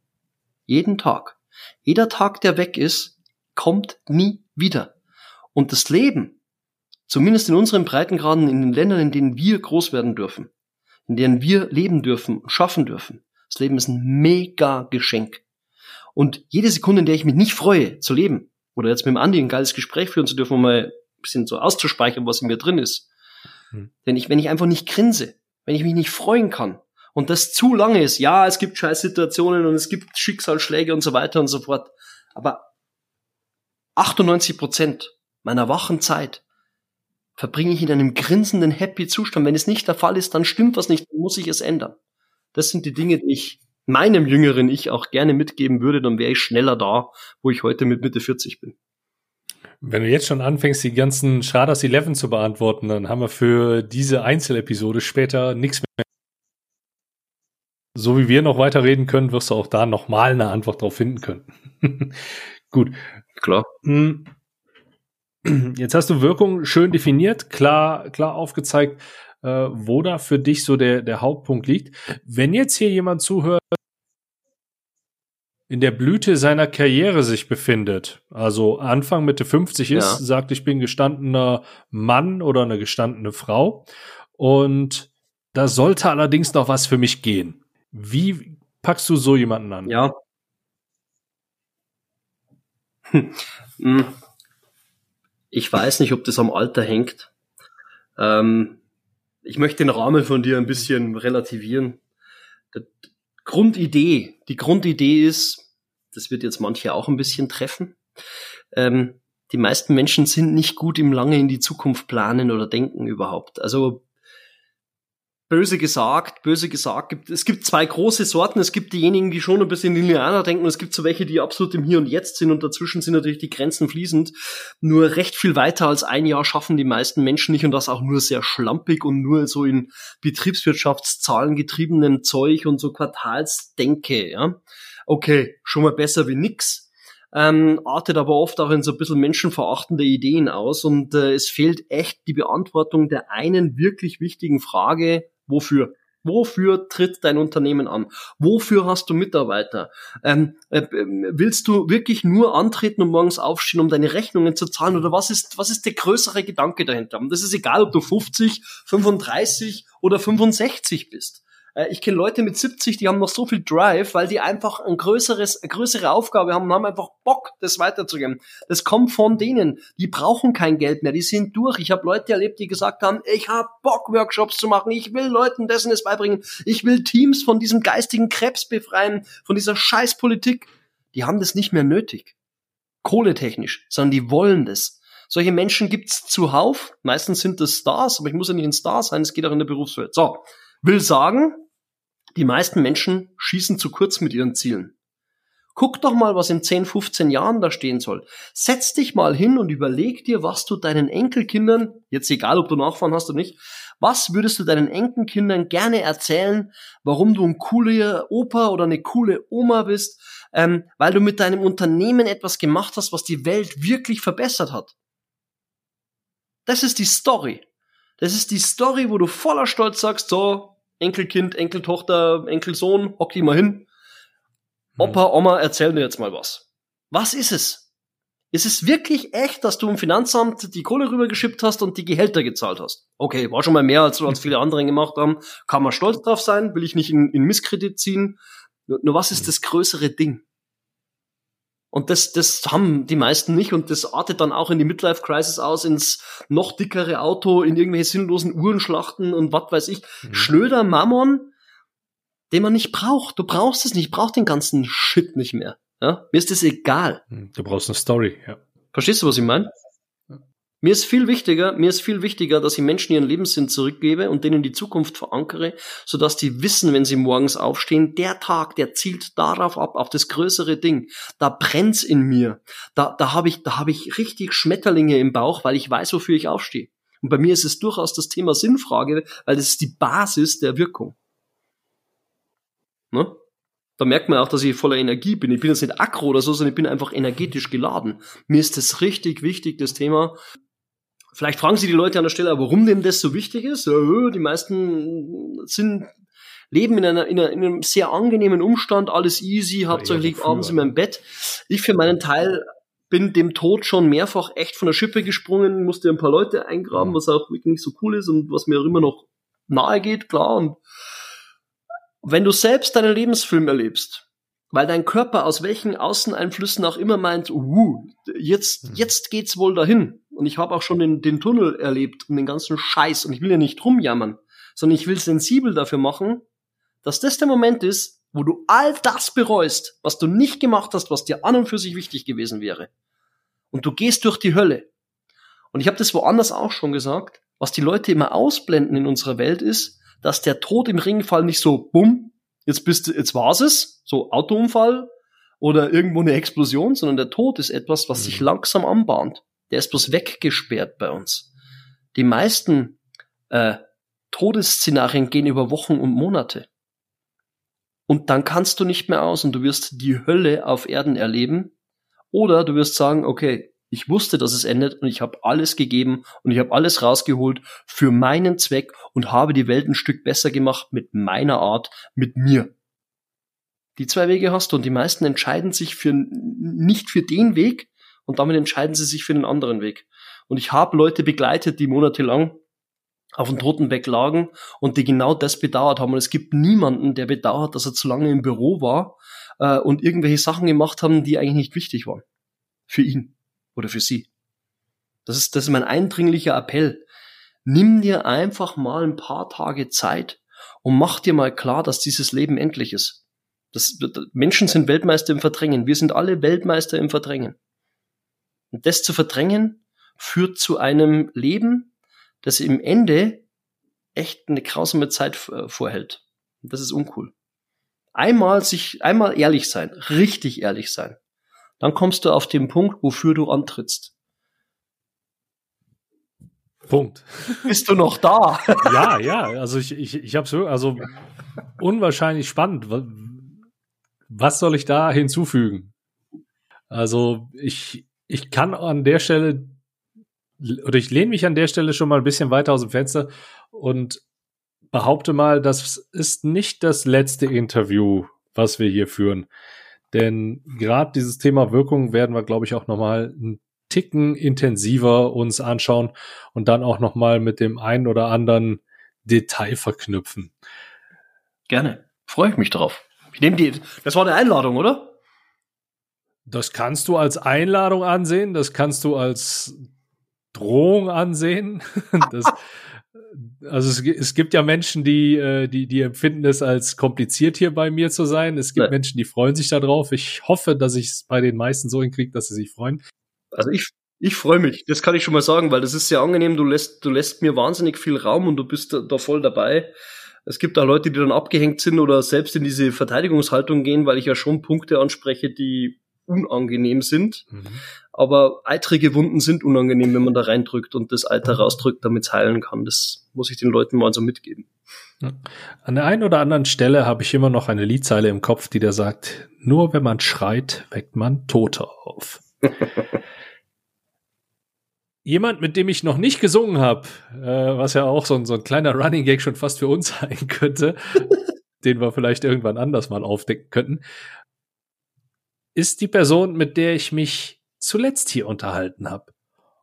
Jeden Tag. Jeder Tag, der weg ist, kommt nie wieder. Und das Leben, zumindest in unseren Breitengraden, in den Ländern, in denen wir groß werden dürfen, in denen wir leben dürfen und schaffen dürfen, das Leben ist ein mega Geschenk. Und jede Sekunde, in der ich mich nicht freue, zu leben, oder jetzt mit dem Andi ein geiles Gespräch führen zu dürfen, um mal ein bisschen so auszuspeichern, was in mir drin ist. Hm. Denn ich, wenn ich einfach nicht grinse, wenn ich mich nicht freuen kann, und das zu lange ist, ja, es gibt scheiß Situationen und es gibt Schicksalsschläge und so weiter und so fort, aber 98 Prozent meiner wachen Zeit verbringe ich in einem grinsenden, happy Zustand. Wenn es nicht der Fall ist, dann stimmt was nicht, dann muss ich es ändern. Das sind die Dinge, die ich meinem jüngeren Ich auch gerne mitgeben würde, dann wäre ich schneller da, wo ich heute mit Mitte 40 bin. Wenn du jetzt schon anfängst, die ganzen Schraders 11 zu beantworten, dann haben wir für diese Einzelepisode später nichts mehr. So wie wir noch weiterreden können, wirst du auch da nochmal eine Antwort drauf finden können. Gut. Klar. Hm. Jetzt hast du Wirkung schön definiert, klar, klar aufgezeigt, äh, wo da für dich so der, der Hauptpunkt liegt. Wenn jetzt hier jemand zuhört, in der Blüte seiner Karriere sich befindet, also Anfang Mitte 50 ist, ja. sagt, ich bin gestandener Mann oder eine gestandene Frau und da sollte allerdings noch was für mich gehen. Wie packst du so jemanden an? Ja. Hm. Ich weiß nicht, ob das am Alter hängt. Ähm, ich möchte den Rahmen von dir ein bisschen relativieren. Die Grundidee, die Grundidee ist, das wird jetzt manche auch ein bisschen treffen. Ähm, die meisten Menschen sind nicht gut im lange in die Zukunft planen oder denken überhaupt. Also böse gesagt, böse gesagt, gibt, es gibt zwei große Sorten. Es gibt diejenigen, die schon ein bisschen linearer denken es gibt so welche, die absolut im Hier und Jetzt sind und dazwischen sind natürlich die Grenzen fließend. Nur recht viel weiter als ein Jahr schaffen die meisten Menschen nicht und das auch nur sehr schlampig und nur so in Betriebswirtschaftszahlen getriebenen Zeug und so Quartalsdenke, ja. Okay, schon mal besser wie nix. Ähm, artet aber oft auch in so ein bisschen menschenverachtende Ideen aus und äh, es fehlt echt die Beantwortung der einen wirklich wichtigen Frage, Wofür? Wofür tritt dein Unternehmen an? Wofür hast du Mitarbeiter? Ähm, äh, willst du wirklich nur antreten und morgens aufstehen, um deine Rechnungen zu zahlen? Oder was ist, was ist der größere Gedanke dahinter? Und das ist egal, ob du 50, 35 oder 65 bist. Äh, ich kenne Leute mit 70, die haben noch so viel Drive, weil die einfach ein größeres, eine größere Aufgabe haben und haben einfach Bock, das weiterzugeben. Das kommt von denen. Die brauchen kein Geld mehr, die sind durch. Ich habe Leute erlebt, die gesagt haben, ich habe Bock, Workshops zu machen, ich will Leuten dessen es beibringen, ich will Teams von diesem geistigen Krebs befreien, von dieser Scheißpolitik. Die haben das nicht mehr nötig. Kohletechnisch, sondern die wollen das. Solche Menschen gibt's zuhauf. Meistens sind das Stars, aber ich muss ja nicht ein Star sein, es geht auch in der Berufswelt. So, will sagen, die meisten Menschen schießen zu kurz mit ihren Zielen. Guck doch mal, was in 10, 15 Jahren da stehen soll. Setz dich mal hin und überleg dir, was du deinen Enkelkindern, jetzt egal ob du Nachfahren hast oder nicht, was würdest du deinen Enkelkindern gerne erzählen, warum du ein cooler Opa oder eine coole Oma bist, ähm, weil du mit deinem Unternehmen etwas gemacht hast, was die Welt wirklich verbessert hat. Das ist die Story. Das ist die Story, wo du voller Stolz sagst, so, Enkelkind, Enkeltochter, Enkelsohn, hock die mal hin. Opa, Oma, erzähl mir jetzt mal was. Was ist es? Ist es wirklich echt, dass du im Finanzamt die Kohle rübergeschippt hast und die Gehälter gezahlt hast? Okay, war schon mal mehr, als, als viele andere gemacht haben. Kann man stolz drauf sein, will ich nicht in, in Misskredit ziehen. Nur, nur was ist das größere Ding? Und das, das haben die meisten nicht und das artet dann auch in die Midlife Crisis aus, ins noch dickere Auto, in irgendwelche sinnlosen Uhrenschlachten und was weiß ich. Mhm. Schnöder Mammon, den man nicht braucht. Du brauchst es nicht, ich brauch den ganzen Shit nicht mehr. Ja? Mir ist das egal. Mhm. Du brauchst eine Story, ja. Verstehst du, was ich meine? Mir ist viel wichtiger, mir ist viel wichtiger, dass ich Menschen ihren Lebenssinn zurückgebe und denen die Zukunft verankere, sodass die wissen, wenn sie morgens aufstehen, der Tag, der zielt darauf ab, auf das größere Ding. Da brennt's in mir. Da, da habe ich, da habe ich richtig Schmetterlinge im Bauch, weil ich weiß, wofür ich aufstehe. Und bei mir ist es durchaus das Thema Sinnfrage, weil das ist die Basis der Wirkung. Ne? Da merkt man auch, dass ich voller Energie bin. Ich bin jetzt nicht aggro oder so, sondern ich bin einfach energetisch geladen. Mir ist das richtig wichtig, das Thema, Vielleicht fragen Sie die Leute an der Stelle, warum denn das so wichtig ist. Die meisten sind leben in, einer, in, einem sehr angenehmen Umstand, alles easy, hauptsächlich ja, abends in meinem Bett. Ich für meinen Teil bin dem Tod schon mehrfach echt von der Schippe gesprungen, musste ein paar Leute eingraben, was auch wirklich nicht so cool ist und was mir auch immer noch nahe geht, klar. Und wenn du selbst deinen Lebensfilm erlebst, weil dein Körper aus welchen Außeneinflüssen auch immer meint, uh, jetzt, mhm. jetzt geht's wohl dahin. Und ich habe auch schon den, den Tunnel erlebt und den ganzen Scheiß. Und ich will ja nicht rumjammern, sondern ich will sensibel dafür machen, dass das der Moment ist, wo du all das bereust, was du nicht gemacht hast, was dir an und für sich wichtig gewesen wäre. Und du gehst durch die Hölle. Und ich habe das woanders auch schon gesagt, was die Leute immer ausblenden in unserer Welt ist, dass der Tod im Ringfall nicht so, bumm, jetzt bist du, jetzt war's es, so Autounfall oder irgendwo eine Explosion, sondern der Tod ist etwas, was sich mhm. langsam anbahnt. Der ist bloß weggesperrt bei uns. Die meisten äh, Todesszenarien gehen über Wochen und Monate. Und dann kannst du nicht mehr aus und du wirst die Hölle auf Erden erleben. Oder du wirst sagen, okay, ich wusste, dass es endet und ich habe alles gegeben und ich habe alles rausgeholt für meinen Zweck und habe die Welt ein Stück besser gemacht mit meiner Art, mit mir. Die zwei Wege hast du und die meisten entscheiden sich für nicht für den Weg und damit entscheiden sie sich für einen anderen Weg. Und ich habe Leute begleitet, die monatelang auf dem Totenbett lagen und die genau das bedauert haben. Und es gibt niemanden, der bedauert, dass er zu lange im Büro war äh, und irgendwelche Sachen gemacht haben, die eigentlich nicht wichtig waren. Für ihn oder für sie. Das ist, das ist mein eindringlicher Appell. Nimm dir einfach mal ein paar Tage Zeit und mach dir mal klar, dass dieses Leben endlich ist. Das, Menschen sind Weltmeister im Verdrängen. Wir sind alle Weltmeister im Verdrängen. Und das zu verdrängen führt zu einem Leben, das im Ende echt eine grausame Zeit äh, vorhält. Und das ist uncool. Einmal sich, einmal ehrlich sein, richtig ehrlich sein. Dann kommst du auf den Punkt, wofür du antrittst. Punkt. Bist du noch da? ja, ja. Also ich, ich, ich habe so, also unwahrscheinlich spannend. Was soll ich da hinzufügen? Also ich, ich kann an der Stelle oder ich lehne mich an der Stelle schon mal ein bisschen weiter aus dem Fenster und behaupte mal, das ist nicht das letzte Interview, was wir hier führen. Denn gerade dieses Thema Wirkung werden wir, glaube ich, auch nochmal einen Ticken intensiver uns anschauen und dann auch nochmal mit dem einen oder anderen Detail verknüpfen. Gerne. Freue ich mich drauf. Ich nehme die, das war eine Einladung, oder? Das kannst du als Einladung ansehen, das kannst du als Drohung ansehen. Das, also es, es, gibt ja Menschen, die, äh, die, die empfinden es als kompliziert hier bei mir zu sein. Es gibt ja. Menschen, die freuen sich darauf. Ich hoffe, dass ich es bei den meisten so hinkriege, dass sie sich freuen. Also ich, ich freue mich, das kann ich schon mal sagen, weil das ist sehr angenehm. Du lässt, du lässt mir wahnsinnig viel Raum und du bist da, da voll dabei. Es gibt da Leute, die dann abgehängt sind oder selbst in diese Verteidigungshaltung gehen, weil ich ja schon Punkte anspreche, die unangenehm sind. Mhm. Aber eitrige Wunden sind unangenehm, wenn man da reindrückt und das Eiter rausdrückt, damit es heilen kann. Das muss ich den Leuten mal so mitgeben. An der einen oder anderen Stelle habe ich immer noch eine Liedzeile im Kopf, die da sagt, nur wenn man schreit, weckt man Tote auf. Jemand, mit dem ich noch nicht gesungen habe, äh, was ja auch so ein, so ein kleiner Running Gag schon fast für uns sein könnte, den wir vielleicht irgendwann anders mal aufdecken könnten, ist die Person, mit der ich mich zuletzt hier unterhalten habe.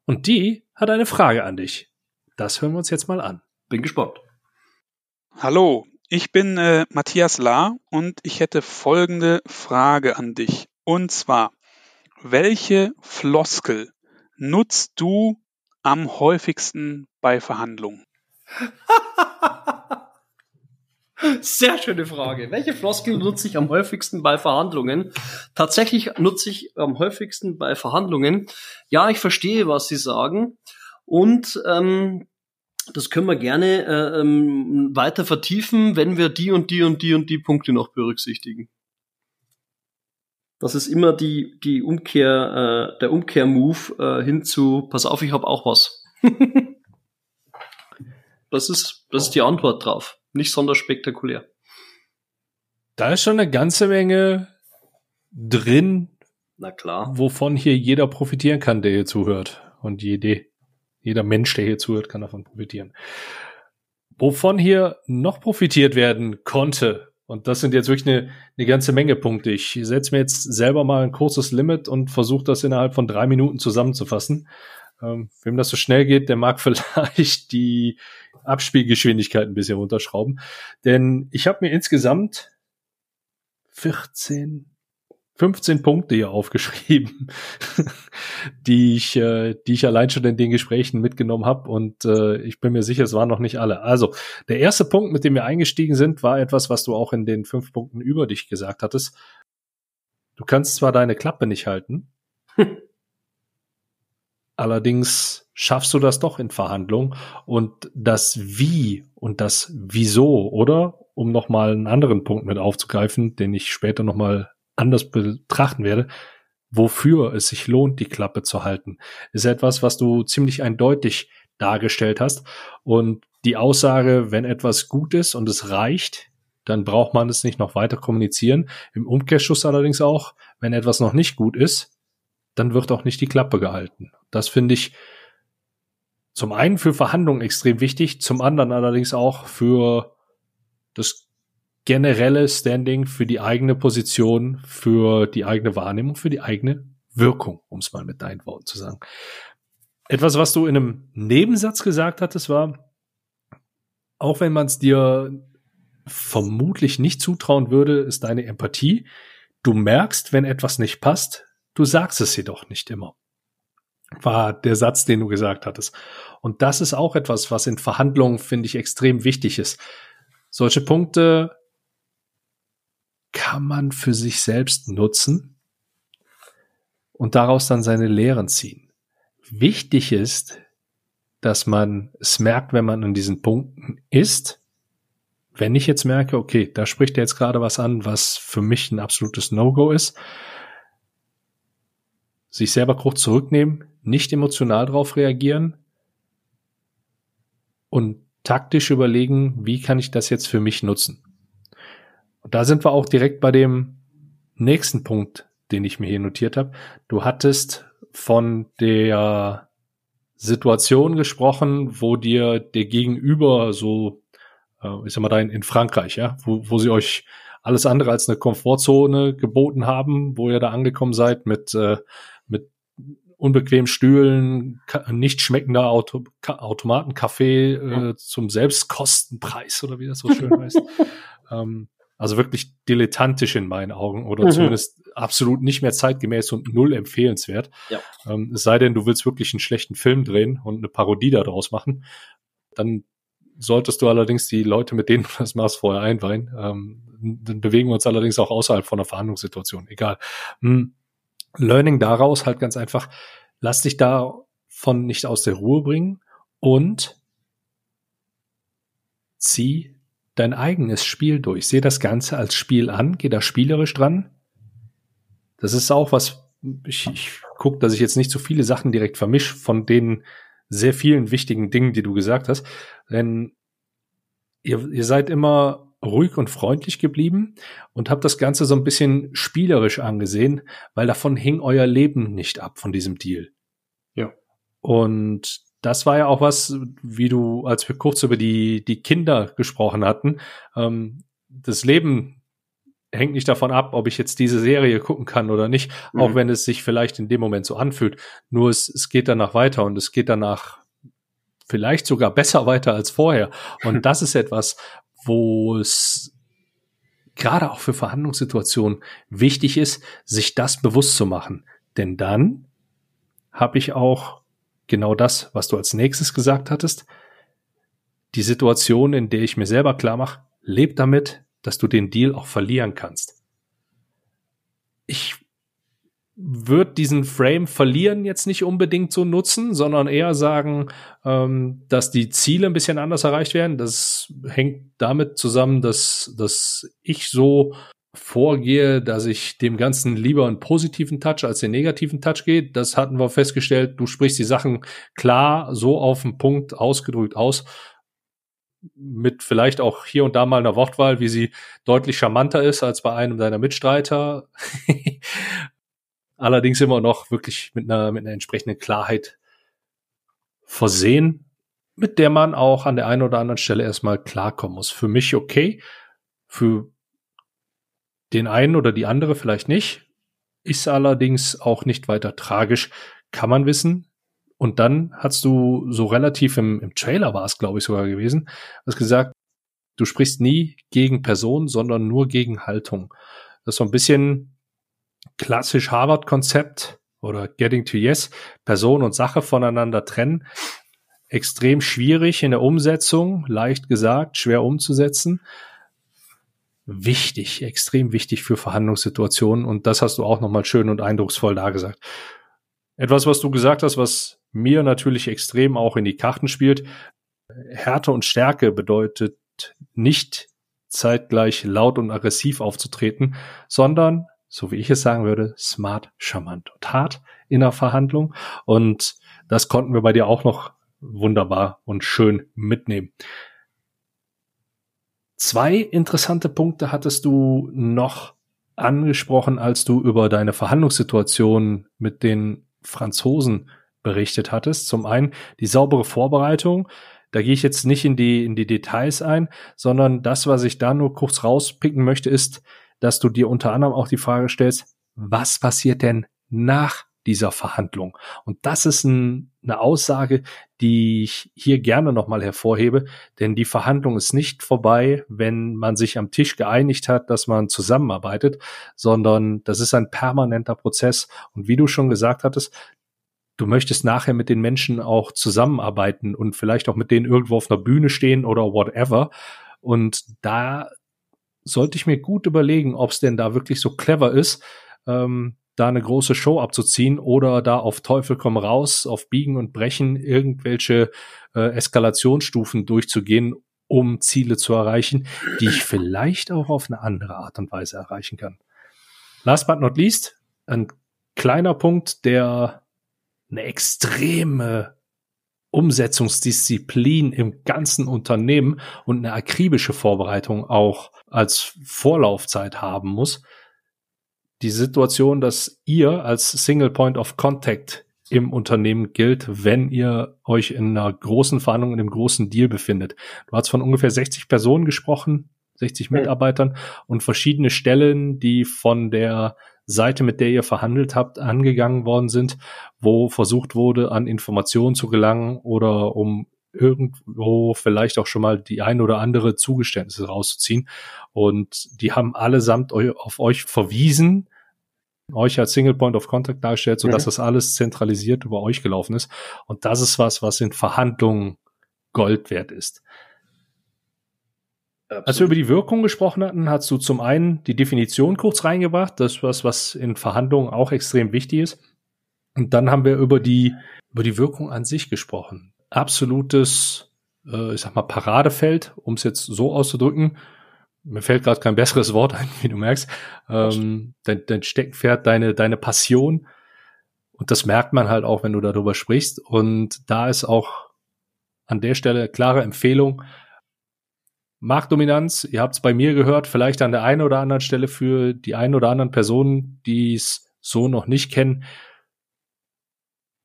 Und die hat eine Frage an dich. Das hören wir uns jetzt mal an. Bin gespannt. Hallo, ich bin äh, Matthias Lahr und ich hätte folgende Frage an dich. Und zwar, welche Floskel nutzt du am häufigsten bei Verhandlungen? Sehr schöne Frage. Welche Floskel nutze ich am häufigsten bei Verhandlungen? Tatsächlich nutze ich am häufigsten bei Verhandlungen. Ja, ich verstehe, was Sie sagen. Und ähm, das können wir gerne äh, ähm, weiter vertiefen, wenn wir die und die und die und die Punkte noch berücksichtigen. Das ist immer die, die Umkehr, äh, der Umkehrmove äh, hin zu, pass auf, ich habe auch was. das ist, das ist die Antwort drauf nicht sonderlich spektakulär. Da ist schon eine ganze Menge drin. Na klar. Wovon hier jeder profitieren kann, der hier zuhört. Und jede, jeder Mensch, der hier zuhört, kann davon profitieren. Wovon hier noch profitiert werden konnte, und das sind jetzt wirklich eine, eine ganze Menge Punkte. Ich setze mir jetzt selber mal ein kurzes Limit und versuche das innerhalb von drei Minuten zusammenzufassen. Ähm, wem das so schnell geht, der mag vielleicht die Abspielgeschwindigkeit ein bisschen runterschrauben. Denn ich habe mir insgesamt 14, 15 Punkte hier aufgeschrieben, die ich, äh, die ich allein schon in den Gesprächen mitgenommen habe und äh, ich bin mir sicher, es waren noch nicht alle. Also der erste Punkt, mit dem wir eingestiegen sind, war etwas, was du auch in den fünf Punkten über dich gesagt hattest. Du kannst zwar deine Klappe nicht halten, allerdings schaffst du das doch in Verhandlungen und das Wie und das Wieso, oder? Um nochmal einen anderen Punkt mit aufzugreifen, den ich später nochmal anders betrachten werde, wofür es sich lohnt, die Klappe zu halten, ist etwas, was du ziemlich eindeutig dargestellt hast. Und die Aussage, wenn etwas gut ist und es reicht, dann braucht man es nicht noch weiter kommunizieren. Im Umkehrschluss allerdings auch, wenn etwas noch nicht gut ist, dann wird auch nicht die Klappe gehalten. Das finde ich zum einen für Verhandlungen extrem wichtig, zum anderen allerdings auch für das generelle Standing für die eigene Position, für die eigene Wahrnehmung, für die eigene Wirkung, um es mal mit deinen Worten zu sagen. Etwas, was du in einem Nebensatz gesagt hattest, war, auch wenn man es dir vermutlich nicht zutrauen würde, ist deine Empathie. Du merkst, wenn etwas nicht passt, du sagst es jedoch nicht immer. War der Satz, den du gesagt hattest. Und das ist auch etwas, was in Verhandlungen, finde ich, extrem wichtig ist. Solche Punkte kann man für sich selbst nutzen und daraus dann seine Lehren ziehen. Wichtig ist, dass man es merkt, wenn man an diesen Punkten ist. Wenn ich jetzt merke, okay, da spricht er jetzt gerade was an, was für mich ein absolutes No-Go ist, sich selber kurz zurücknehmen, nicht emotional darauf reagieren und taktisch überlegen, wie kann ich das jetzt für mich nutzen. Und da sind wir auch direkt bei dem nächsten Punkt, den ich mir hier notiert habe. Du hattest von der Situation gesprochen, wo dir der Gegenüber so, äh, ich sag mal da in, Frankreich, ja, wo, wo sie euch alles andere als eine Komfortzone geboten haben, wo ihr da angekommen seid mit, äh, mit unbequemen Stühlen, nicht schmeckender Auto, Automatenkaffee äh, zum Selbstkostenpreis oder wie das so schön heißt. ähm, also wirklich dilettantisch in meinen Augen oder mhm. zumindest absolut nicht mehr zeitgemäß und null empfehlenswert. Ja. Ähm, es sei denn, du willst wirklich einen schlechten Film drehen und eine Parodie daraus machen, dann solltest du allerdings die Leute, mit denen du das machst, vorher einweihen. Ähm, dann bewegen wir uns allerdings auch außerhalb von einer Verhandlungssituation. Egal. Hm. Learning daraus halt ganz einfach, lass dich davon nicht aus der Ruhe bringen und zieh dein eigenes Spiel durch. Seh das Ganze als Spiel an, geh da spielerisch dran. Das ist auch was, ich, ich gucke, dass ich jetzt nicht so viele Sachen direkt vermisch von den sehr vielen wichtigen Dingen, die du gesagt hast. Denn ihr, ihr seid immer ruhig und freundlich geblieben und habt das Ganze so ein bisschen spielerisch angesehen, weil davon hing euer Leben nicht ab von diesem Deal. Ja. Und das war ja auch was, wie du, als wir kurz über die, die Kinder gesprochen hatten, ähm, das Leben hängt nicht davon ab, ob ich jetzt diese Serie gucken kann oder nicht, mhm. auch wenn es sich vielleicht in dem Moment so anfühlt. Nur es, es geht danach weiter und es geht danach vielleicht sogar besser weiter als vorher. Und das ist etwas, wo es gerade auch für Verhandlungssituationen wichtig ist, sich das bewusst zu machen. Denn dann habe ich auch genau das, was du als nächstes gesagt hattest. Die Situation, in der ich mir selber klar mache, leb damit, dass du den Deal auch verlieren kannst. Ich würde diesen Frame verlieren jetzt nicht unbedingt so nutzen, sondern eher sagen, ähm, dass die Ziele ein bisschen anders erreicht werden. Das hängt damit zusammen, dass, dass ich so vorgehe, dass ich dem Ganzen lieber einen positiven Touch als den negativen Touch gehe. Das hatten wir festgestellt. Du sprichst die Sachen klar, so auf den Punkt ausgedrückt aus. Mit vielleicht auch hier und da mal einer Wortwahl, wie sie deutlich charmanter ist als bei einem deiner Mitstreiter. Allerdings immer noch wirklich mit einer, mit einer entsprechenden Klarheit versehen, mit der man auch an der einen oder anderen Stelle erstmal klarkommen muss. Für mich okay, für den einen oder die andere vielleicht nicht, ist allerdings auch nicht weiter tragisch, kann man wissen. Und dann hast du so relativ im, im Trailer war es, glaube ich, sogar gewesen, hast gesagt, du sprichst nie gegen Person, sondern nur gegen Haltung. Das ist so ein bisschen klassisch Harvard-Konzept oder Getting to Yes, Person und Sache voneinander trennen. Extrem schwierig in der Umsetzung, leicht gesagt, schwer umzusetzen. Wichtig, extrem wichtig für Verhandlungssituationen und das hast du auch nochmal schön und eindrucksvoll dargesagt. Etwas, was du gesagt hast, was mir natürlich extrem auch in die Karten spielt. Härte und Stärke bedeutet nicht zeitgleich laut und aggressiv aufzutreten, sondern, so wie ich es sagen würde, smart, charmant und hart in der Verhandlung. Und das konnten wir bei dir auch noch wunderbar und schön mitnehmen. Zwei interessante Punkte hattest du noch angesprochen, als du über deine Verhandlungssituation mit den Franzosen berichtet hattest. Zum einen die saubere Vorbereitung. Da gehe ich jetzt nicht in die, in die Details ein, sondern das, was ich da nur kurz rauspicken möchte, ist, dass du dir unter anderem auch die Frage stellst, was passiert denn nach dieser Verhandlung? Und das ist ein, eine Aussage, die ich hier gerne nochmal hervorhebe, denn die Verhandlung ist nicht vorbei, wenn man sich am Tisch geeinigt hat, dass man zusammenarbeitet, sondern das ist ein permanenter Prozess. Und wie du schon gesagt hattest, du möchtest nachher mit den Menschen auch zusammenarbeiten und vielleicht auch mit denen irgendwo auf einer Bühne stehen oder whatever. Und da sollte ich mir gut überlegen, ob es denn da wirklich so clever ist, ähm, da eine große Show abzuziehen oder da auf Teufel komm raus, auf Biegen und Brechen irgendwelche äh, Eskalationsstufen durchzugehen, um Ziele zu erreichen, die ich vielleicht auch auf eine andere Art und Weise erreichen kann. Last but not least, ein kleiner Punkt, der eine extreme Umsetzungsdisziplin im ganzen Unternehmen und eine akribische Vorbereitung auch als Vorlaufzeit haben muss. Die Situation, dass ihr als Single Point of Contact im Unternehmen gilt, wenn ihr euch in einer großen Verhandlung, in einem großen Deal befindet. Du hast von ungefähr 60 Personen gesprochen, 60 Mitarbeitern und verschiedene Stellen, die von der Seite, mit der ihr verhandelt habt, angegangen worden sind, wo versucht wurde, an Informationen zu gelangen oder um irgendwo vielleicht auch schon mal die ein oder andere Zugeständnisse rauszuziehen. Und die haben allesamt auf euch verwiesen, euch als Single Point of Contact dargestellt, sodass mhm. das alles zentralisiert über euch gelaufen ist. Und das ist was, was in Verhandlungen Gold wert ist. Absolut. Als wir über die Wirkung gesprochen hatten, hast du zum einen die Definition kurz reingebracht, das was, was in Verhandlungen auch extrem wichtig ist. Und dann haben wir über die, über die Wirkung an sich gesprochen. Absolutes, äh, ich sag mal, Paradefeld, um es jetzt so auszudrücken. Mir fällt gerade kein besseres Wort ein, wie du merkst. Ähm, dein, dein Steckenpferd, deine, deine Passion. Und das merkt man halt auch, wenn du darüber sprichst. Und da ist auch an der Stelle klare Empfehlung, Marktdominanz, ihr habt es bei mir gehört, vielleicht an der einen oder anderen Stelle für die einen oder anderen Personen, die es so noch nicht kennen,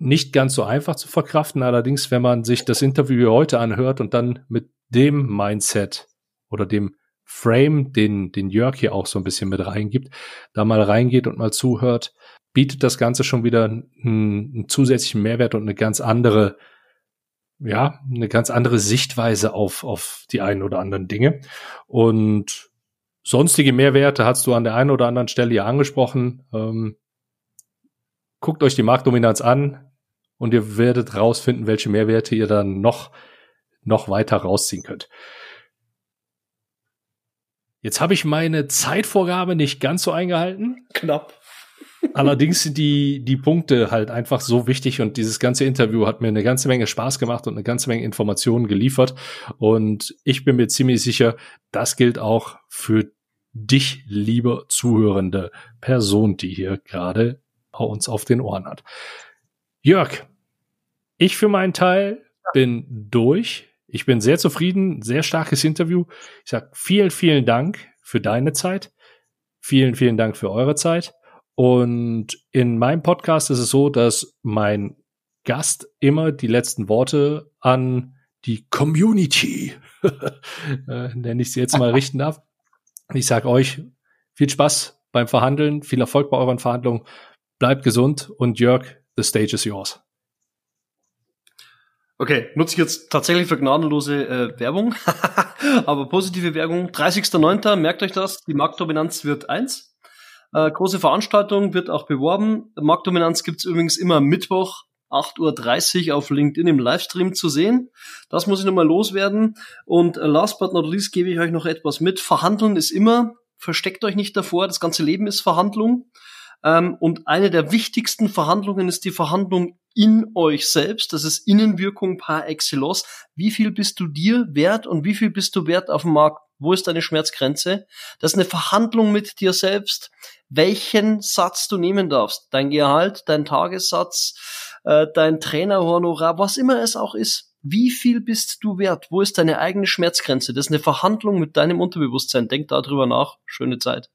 nicht ganz so einfach zu verkraften. Allerdings, wenn man sich das Interview heute anhört und dann mit dem Mindset oder dem Frame, den, den Jörg hier auch so ein bisschen mit reingibt, da mal reingeht und mal zuhört, bietet das Ganze schon wieder einen, einen zusätzlichen Mehrwert und eine ganz andere ja, eine ganz andere Sichtweise auf, auf die einen oder anderen Dinge. Und sonstige Mehrwerte hast du an der einen oder anderen Stelle ja angesprochen. Ähm, guckt euch die Marktdominanz an und ihr werdet rausfinden, welche Mehrwerte ihr dann noch, noch weiter rausziehen könnt. Jetzt habe ich meine Zeitvorgabe nicht ganz so eingehalten. Knapp. Allerdings sind die, die Punkte halt einfach so wichtig und dieses ganze Interview hat mir eine ganze Menge Spaß gemacht und eine ganze Menge Informationen geliefert. Und ich bin mir ziemlich sicher, das gilt auch für dich, liebe zuhörende Person, die hier gerade bei uns auf den Ohren hat. Jörg, ich für meinen Teil bin durch. Ich bin sehr zufrieden, sehr starkes Interview. Ich sag vielen, vielen Dank für deine Zeit. Vielen, vielen Dank für eure Zeit. Und in meinem Podcast ist es so, dass mein Gast immer die letzten Worte an die Community, äh, nenne ich sie jetzt mal, richten darf. Ich sage euch viel Spaß beim Verhandeln, viel Erfolg bei euren Verhandlungen, bleibt gesund und Jörg, the stage is yours. Okay, nutze ich jetzt tatsächlich für gnadenlose äh, Werbung, aber positive Werbung. 30.09. merkt euch das, die Marktdominanz wird eins. Äh, große Veranstaltung wird auch beworben. Marktdominanz gibt's übrigens immer Mittwoch 8.30 Uhr auf LinkedIn im Livestream zu sehen. Das muss ich nochmal loswerden. Und äh, last but not least gebe ich euch noch etwas mit. Verhandeln ist immer, versteckt euch nicht davor, das ganze Leben ist Verhandlung. Ähm, und eine der wichtigsten Verhandlungen ist die Verhandlung in euch selbst. Das ist Innenwirkung par excellence. Wie viel bist du dir wert und wie viel bist du wert auf dem Markt? Wo ist deine Schmerzgrenze? Das ist eine Verhandlung mit dir selbst, welchen Satz du nehmen darfst. Dein Gehalt, dein Tagessatz, äh, dein Trainerhonorar, was immer es auch ist. Wie viel bist du wert? Wo ist deine eigene Schmerzgrenze? Das ist eine Verhandlung mit deinem Unterbewusstsein. Denk darüber nach. Schöne Zeit.